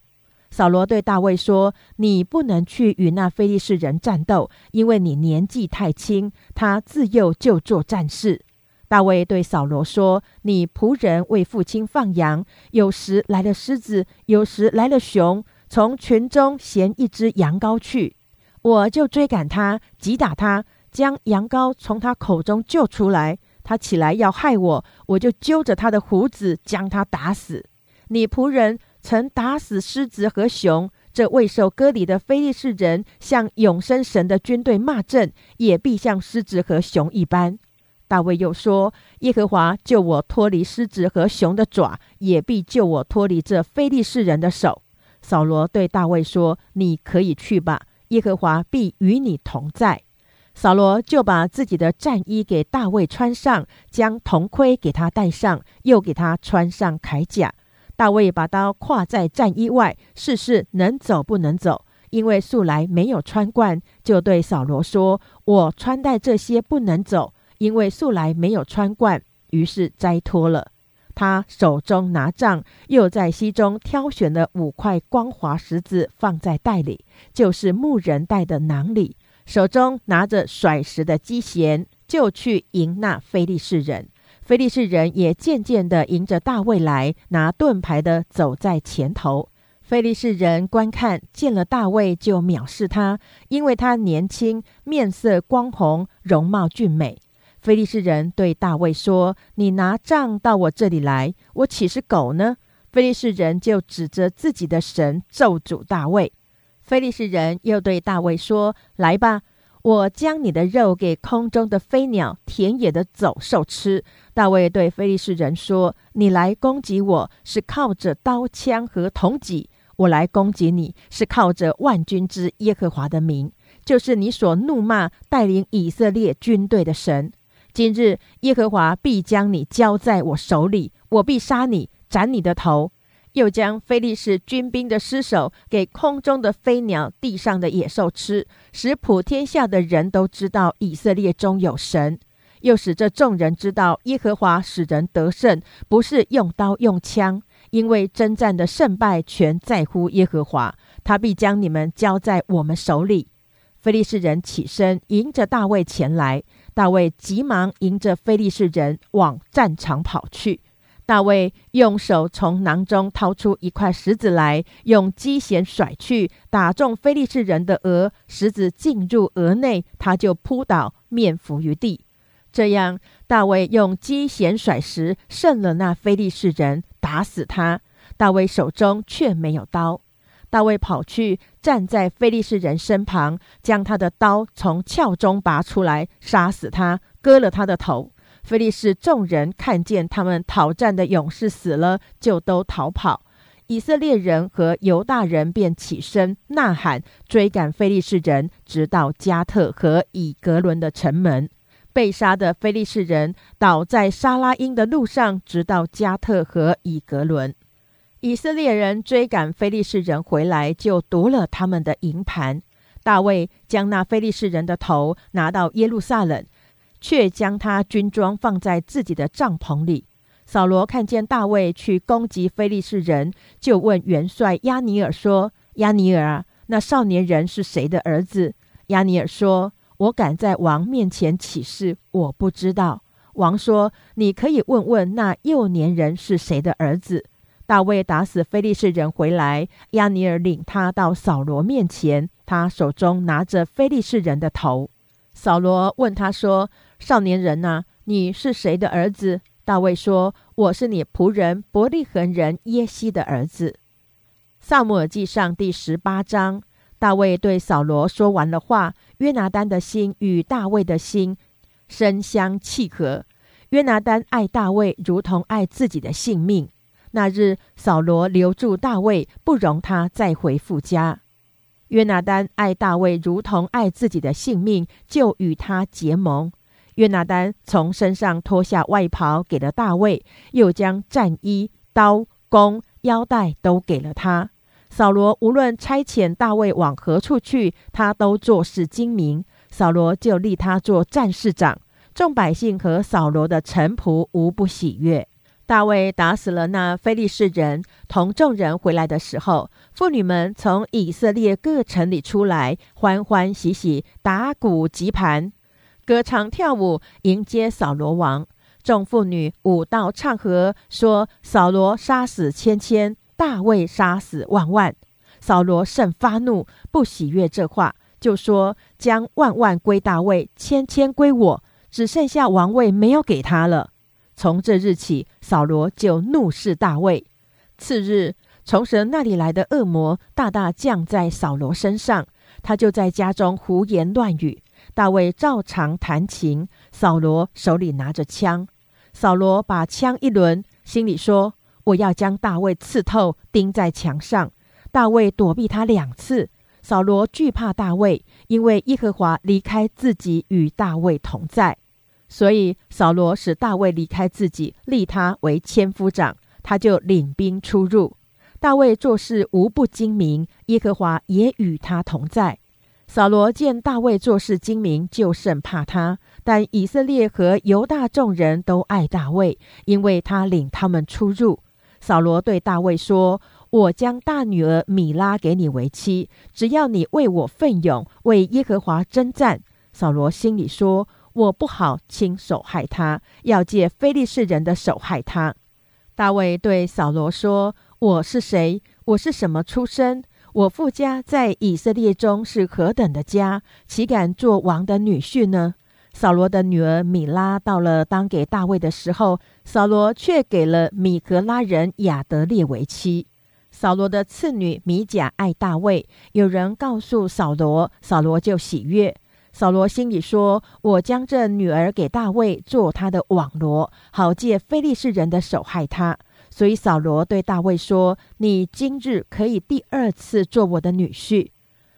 扫罗对大卫说：“你不能去与那非利士人战斗，因为你年纪太轻，他自幼就做战士。”大卫对扫罗说：“你仆人为父亲放羊，有时来了狮子，有时来了熊，从群中衔一只羊羔去，我就追赶他，击打他，将羊羔从他口中救出来。他起来要害我，我就揪着他的胡子，将他打死。你仆人曾打死狮子和熊，这未受割礼的非利士人向永生神的军队骂阵，也必像狮子和熊一般。”大卫又说：“耶和华救我脱离狮子和熊的爪，也必救我脱离这非利士人的手。”扫罗对大卫说：“你可以去吧，耶和华必与你同在。”扫罗就把自己的战衣给大卫穿上，将铜盔给他戴上，又给他穿上铠甲。大卫把刀挎在战衣外，试试能走不能走，因为素来没有穿惯，就对扫罗说：“我穿戴这些不能走。”因为素来没有穿惯，于是摘脱了。他手中拿杖，又在溪中挑选了五块光滑石子，放在袋里，就是牧人带的囊里。手中拿着甩石的机弦，就去迎那非利士人。非利士人也渐渐地迎着大卫来，拿盾牌的走在前头。非利士人观看见了大卫，就藐视他，因为他年轻，面色光红，容貌俊美。菲利士人对大卫说：“你拿杖到我这里来，我岂是狗呢？”菲利士人就指着自己的神咒诅大卫。菲利士人又对大卫说：“来吧，我将你的肉给空中的飞鸟、田野的走兽吃。”大卫对菲利士人说：“你来攻击我是靠着刀枪和铜戟，我来攻击你是靠着万军之耶和华的名，就是你所怒骂带领以色列军队的神。”今日耶和华必将你交在我手里，我必杀你，斩你的头，又将非利士军兵的尸首给空中的飞鸟、地上的野兽吃，使普天下的人都知道以色列中有神，又使这众人知道耶和华使人得胜，不是用刀用枪，因为征战的胜败全在乎耶和华，他必将你们交在我们手里。”菲利士人起身迎着大卫前来，大卫急忙迎着菲利士人往战场跑去。大卫用手从囊中掏出一块石子来，用机弦甩去，打中非利士人的额，石子进入额内，他就扑倒，面伏于地。这样，大卫用机弦甩石，胜了那非利士人，打死他。大卫手中却没有刀。大卫跑去，站在非利士人身旁，将他的刀从鞘中拔出来，杀死他，割了他的头。菲利士众人看见他们讨战的勇士死了，就都逃跑。以色列人和犹大人便起身呐喊，追赶菲利士人，直到加特和以格伦的城门。被杀的菲利士人倒在沙拉因的路上，直到加特和以格伦。以色列人追赶菲利士人回来，就夺了他们的营盘。大卫将那菲利士人的头拿到耶路撒冷。却将他军装放在自己的帐篷里。扫罗看见大卫去攻击非利士人，就问元帅亚尼尔说：“亚尼尔啊，那少年人是谁的儿子？”亚尼尔说：“我敢在王面前起誓，我不知道。”王说：“你可以问问那幼年人是谁的儿子。”大卫打死非利士人回来，亚尼尔领他到扫罗面前，他手中拿着非利士人的头。扫罗问他说。少年人呐，你是谁的儿子？大卫说：“我是你仆人伯利恒人耶西的儿子。”萨姆尔记上第十八章，大卫对扫罗说完了话。约拿丹的心与大卫的心深相契合。约拿丹爱大卫如同爱自己的性命。那日，扫罗留住大卫，不容他再回父家。约拿丹爱大卫如同爱自己的性命，就与他结盟。约拿丹从身上脱下外袍，给了大卫，又将战衣、刀、弓、腰带都给了他。扫罗无论差遣大卫往何处去，他都做事精明。扫罗就立他做战士长。众百姓和扫罗的臣仆无不喜悦。大卫打死了那非利士人，同众人回来的时候，妇女们从以色列各城里出来，欢欢喜喜，打鼓击盘。歌唱跳舞迎接扫罗王，众妇女舞道唱和，说：“扫罗杀死千千，大卫杀死万万。”扫罗甚发怒，不喜悦这话，就说：“将万万归大卫，千千归我，只剩下王位没有给他了。”从这日起，扫罗就怒视大卫。次日，从神那里来的恶魔大大降在扫罗身上，他就在家中胡言乱语。大卫照常弹琴，扫罗手里拿着枪。扫罗把枪一抡，心里说：“我要将大卫刺透，钉在墙上。”大卫躲避他两次。扫罗惧怕大卫，因为耶和华离开自己与大卫同在，所以扫罗使大卫离开自己，立他为千夫长，他就领兵出入。大卫做事无不精明，耶和华也与他同在。扫罗见大卫做事精明，就甚怕他。但以色列和犹大众人都爱大卫，因为他领他们出入。扫罗对大卫说：“我将大女儿米拉给你为妻，只要你为我奋勇，为耶和华征战。”扫罗心里说：“我不好亲手害他，要借非利士人的手害他。”大卫对扫罗说：“我是谁？我是什么出身？”我父家在以色列中是何等的家，岂敢做王的女婿呢？扫罗的女儿米拉到了当给大卫的时候，扫罗却给了米格拉人亚德列为妻。扫罗的次女米甲爱大卫，有人告诉扫罗，扫罗就喜悦。扫罗心里说：“我将这女儿给大卫做他的网罗，好借非利士人的手害他。”所以扫罗对大卫说：“你今日可以第二次做我的女婿。”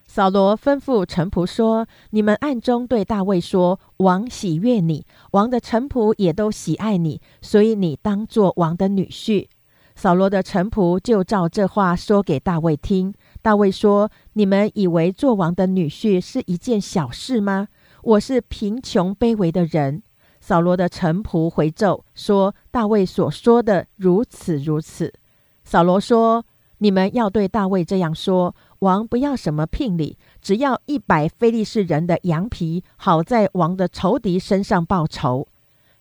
扫罗吩咐臣仆说：“你们暗中对大卫说，王喜悦你，王的臣仆也都喜爱你，所以你当做王的女婿。”扫罗的臣仆就照这话说给大卫听。大卫说：“你们以为做王的女婿是一件小事吗？我是贫穷卑微的人。”扫罗的臣仆回奏说：“大卫所说的如此如此。”扫罗说：“你们要对大卫这样说：王不要什么聘礼，只要一百非利士人的羊皮，好在王的仇敌身上报仇。”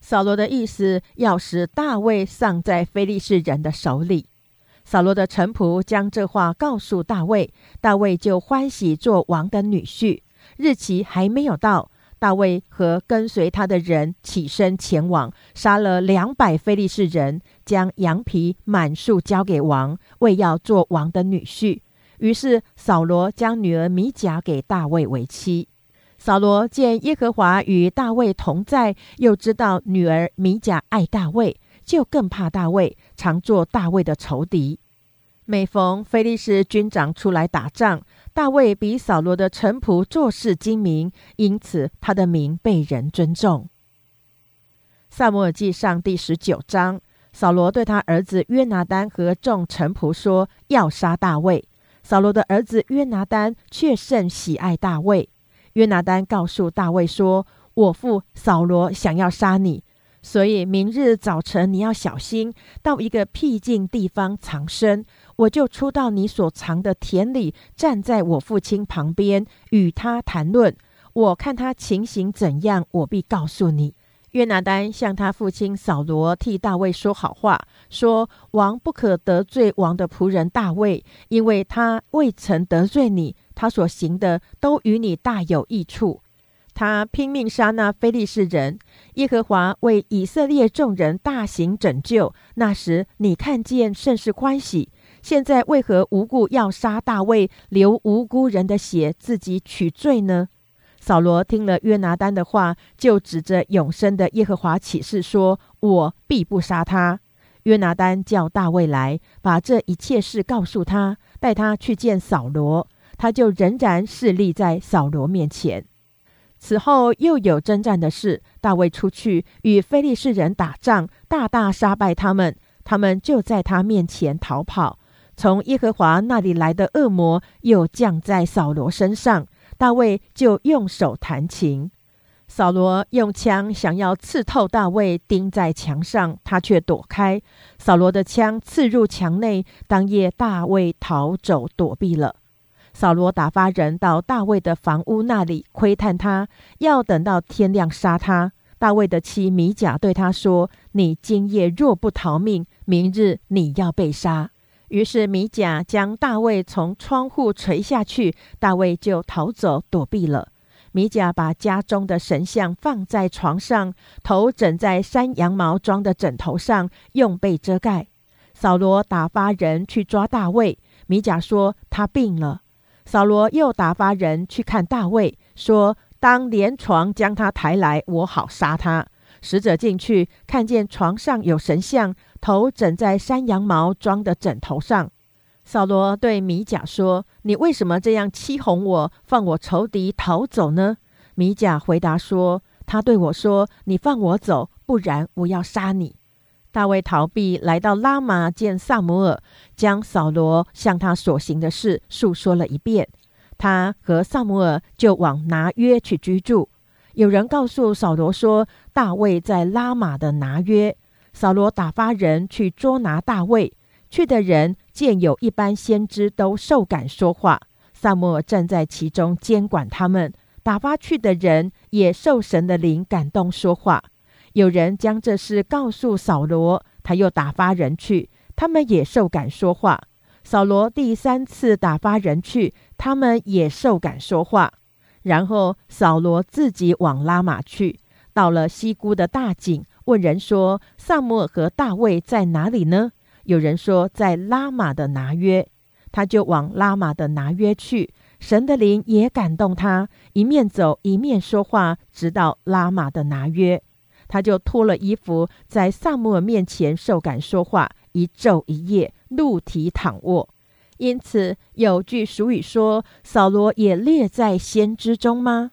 扫罗的意思要使大卫丧在非利士人的手里。扫罗的臣仆将这话告诉大卫，大卫就欢喜做王的女婿。日期还没有到，大卫和跟随他的人起身前往，杀了两百非利士人，将羊皮满数交给王，为要做王的女婿。于是扫罗将女儿米甲给大卫为妻。扫罗见耶和华与大卫同在，又知道女儿米甲爱大卫，就更怕大卫，常做大卫的仇敌。每逢菲利士军长出来打仗，大卫比扫罗的臣仆做事精明，因此他的名被人尊重。萨摩尔记上第十九章，扫罗对他儿子约拿丹和众臣仆说：“要杀大卫。”扫罗的儿子约拿丹却甚喜爱大卫。约拿丹告诉大卫说：“我父扫罗想要杀你，所以明日早晨你要小心，到一个僻静地方藏身。我就出到你所藏的田里，站在我父亲旁边，与他谈论。我看他情形怎样，我必告诉你。”约拿丹向他父亲扫罗替大卫说好话，说：“王不可得罪王的仆人大卫，因为他未曾得罪你。”他所行的都与你大有益处。他拼命杀那非利士人，耶和华为以色列众人大行拯救。那时你看见甚是欢喜。现在为何无故要杀大卫，流无辜人的血，自己取罪呢？扫罗听了约拿丹的话，就指着永生的耶和华起誓说：“我必不杀他。”约拿丹叫大卫来，把这一切事告诉他，带他去见扫罗。他就仍然侍立在扫罗面前。此后又有征战的事，大卫出去与非利士人打仗，大大杀败他们。他们就在他面前逃跑。从耶和华那里来的恶魔又降在扫罗身上，大卫就用手弹琴。扫罗用枪想要刺透大卫，钉在墙上，他却躲开。扫罗的枪刺入墙内，当夜大卫逃走躲避了。扫罗打发人到大卫的房屋那里窥探他，要等到天亮杀他。大卫的妻米甲对他说：“你今夜若不逃命，明日你要被杀。”于是米甲将大卫从窗户垂下去，大卫就逃走躲避了。米甲把家中的神像放在床上，头枕在山羊毛装的枕头上，用被遮盖。扫罗打发人去抓大卫，米甲说他病了。扫罗又打发人去看大卫，说：“当连床将他抬来，我好杀他。”使者进去，看见床上有神像，头枕在山羊毛装的枕头上。扫罗对米甲说：“你为什么这样欺哄我，放我仇敌逃走呢？”米甲回答说：“他对我说，你放我走，不然我要杀你。”大卫逃避，来到拉玛见萨姆尔，将扫罗向他所行的事述说了一遍。他和萨姆尔就往拿约去居住。有人告诉扫罗说，大卫在拉玛的拿约。扫罗打发人去捉拿大卫。去的人见有一般先知都受感说话，萨姆尔站在其中监管他们。打发去的人也受神的灵感动说话。有人将这事告诉扫罗，他又打发人去，他们也受感说话。扫罗第三次打发人去，他们也受感说话。然后扫罗自己往拉玛去，到了西姑的大井，问人说：“萨母尔和大卫在哪里呢？”有人说在拉玛的拿约，他就往拉玛的拿约去。神的灵也感动他，一面走一面说话，直到拉玛的拿约。他就脱了衣服，在萨母尔面前受感说话，一昼一夜露体躺卧。因此有句俗语说：“扫罗也列在先知中吗？”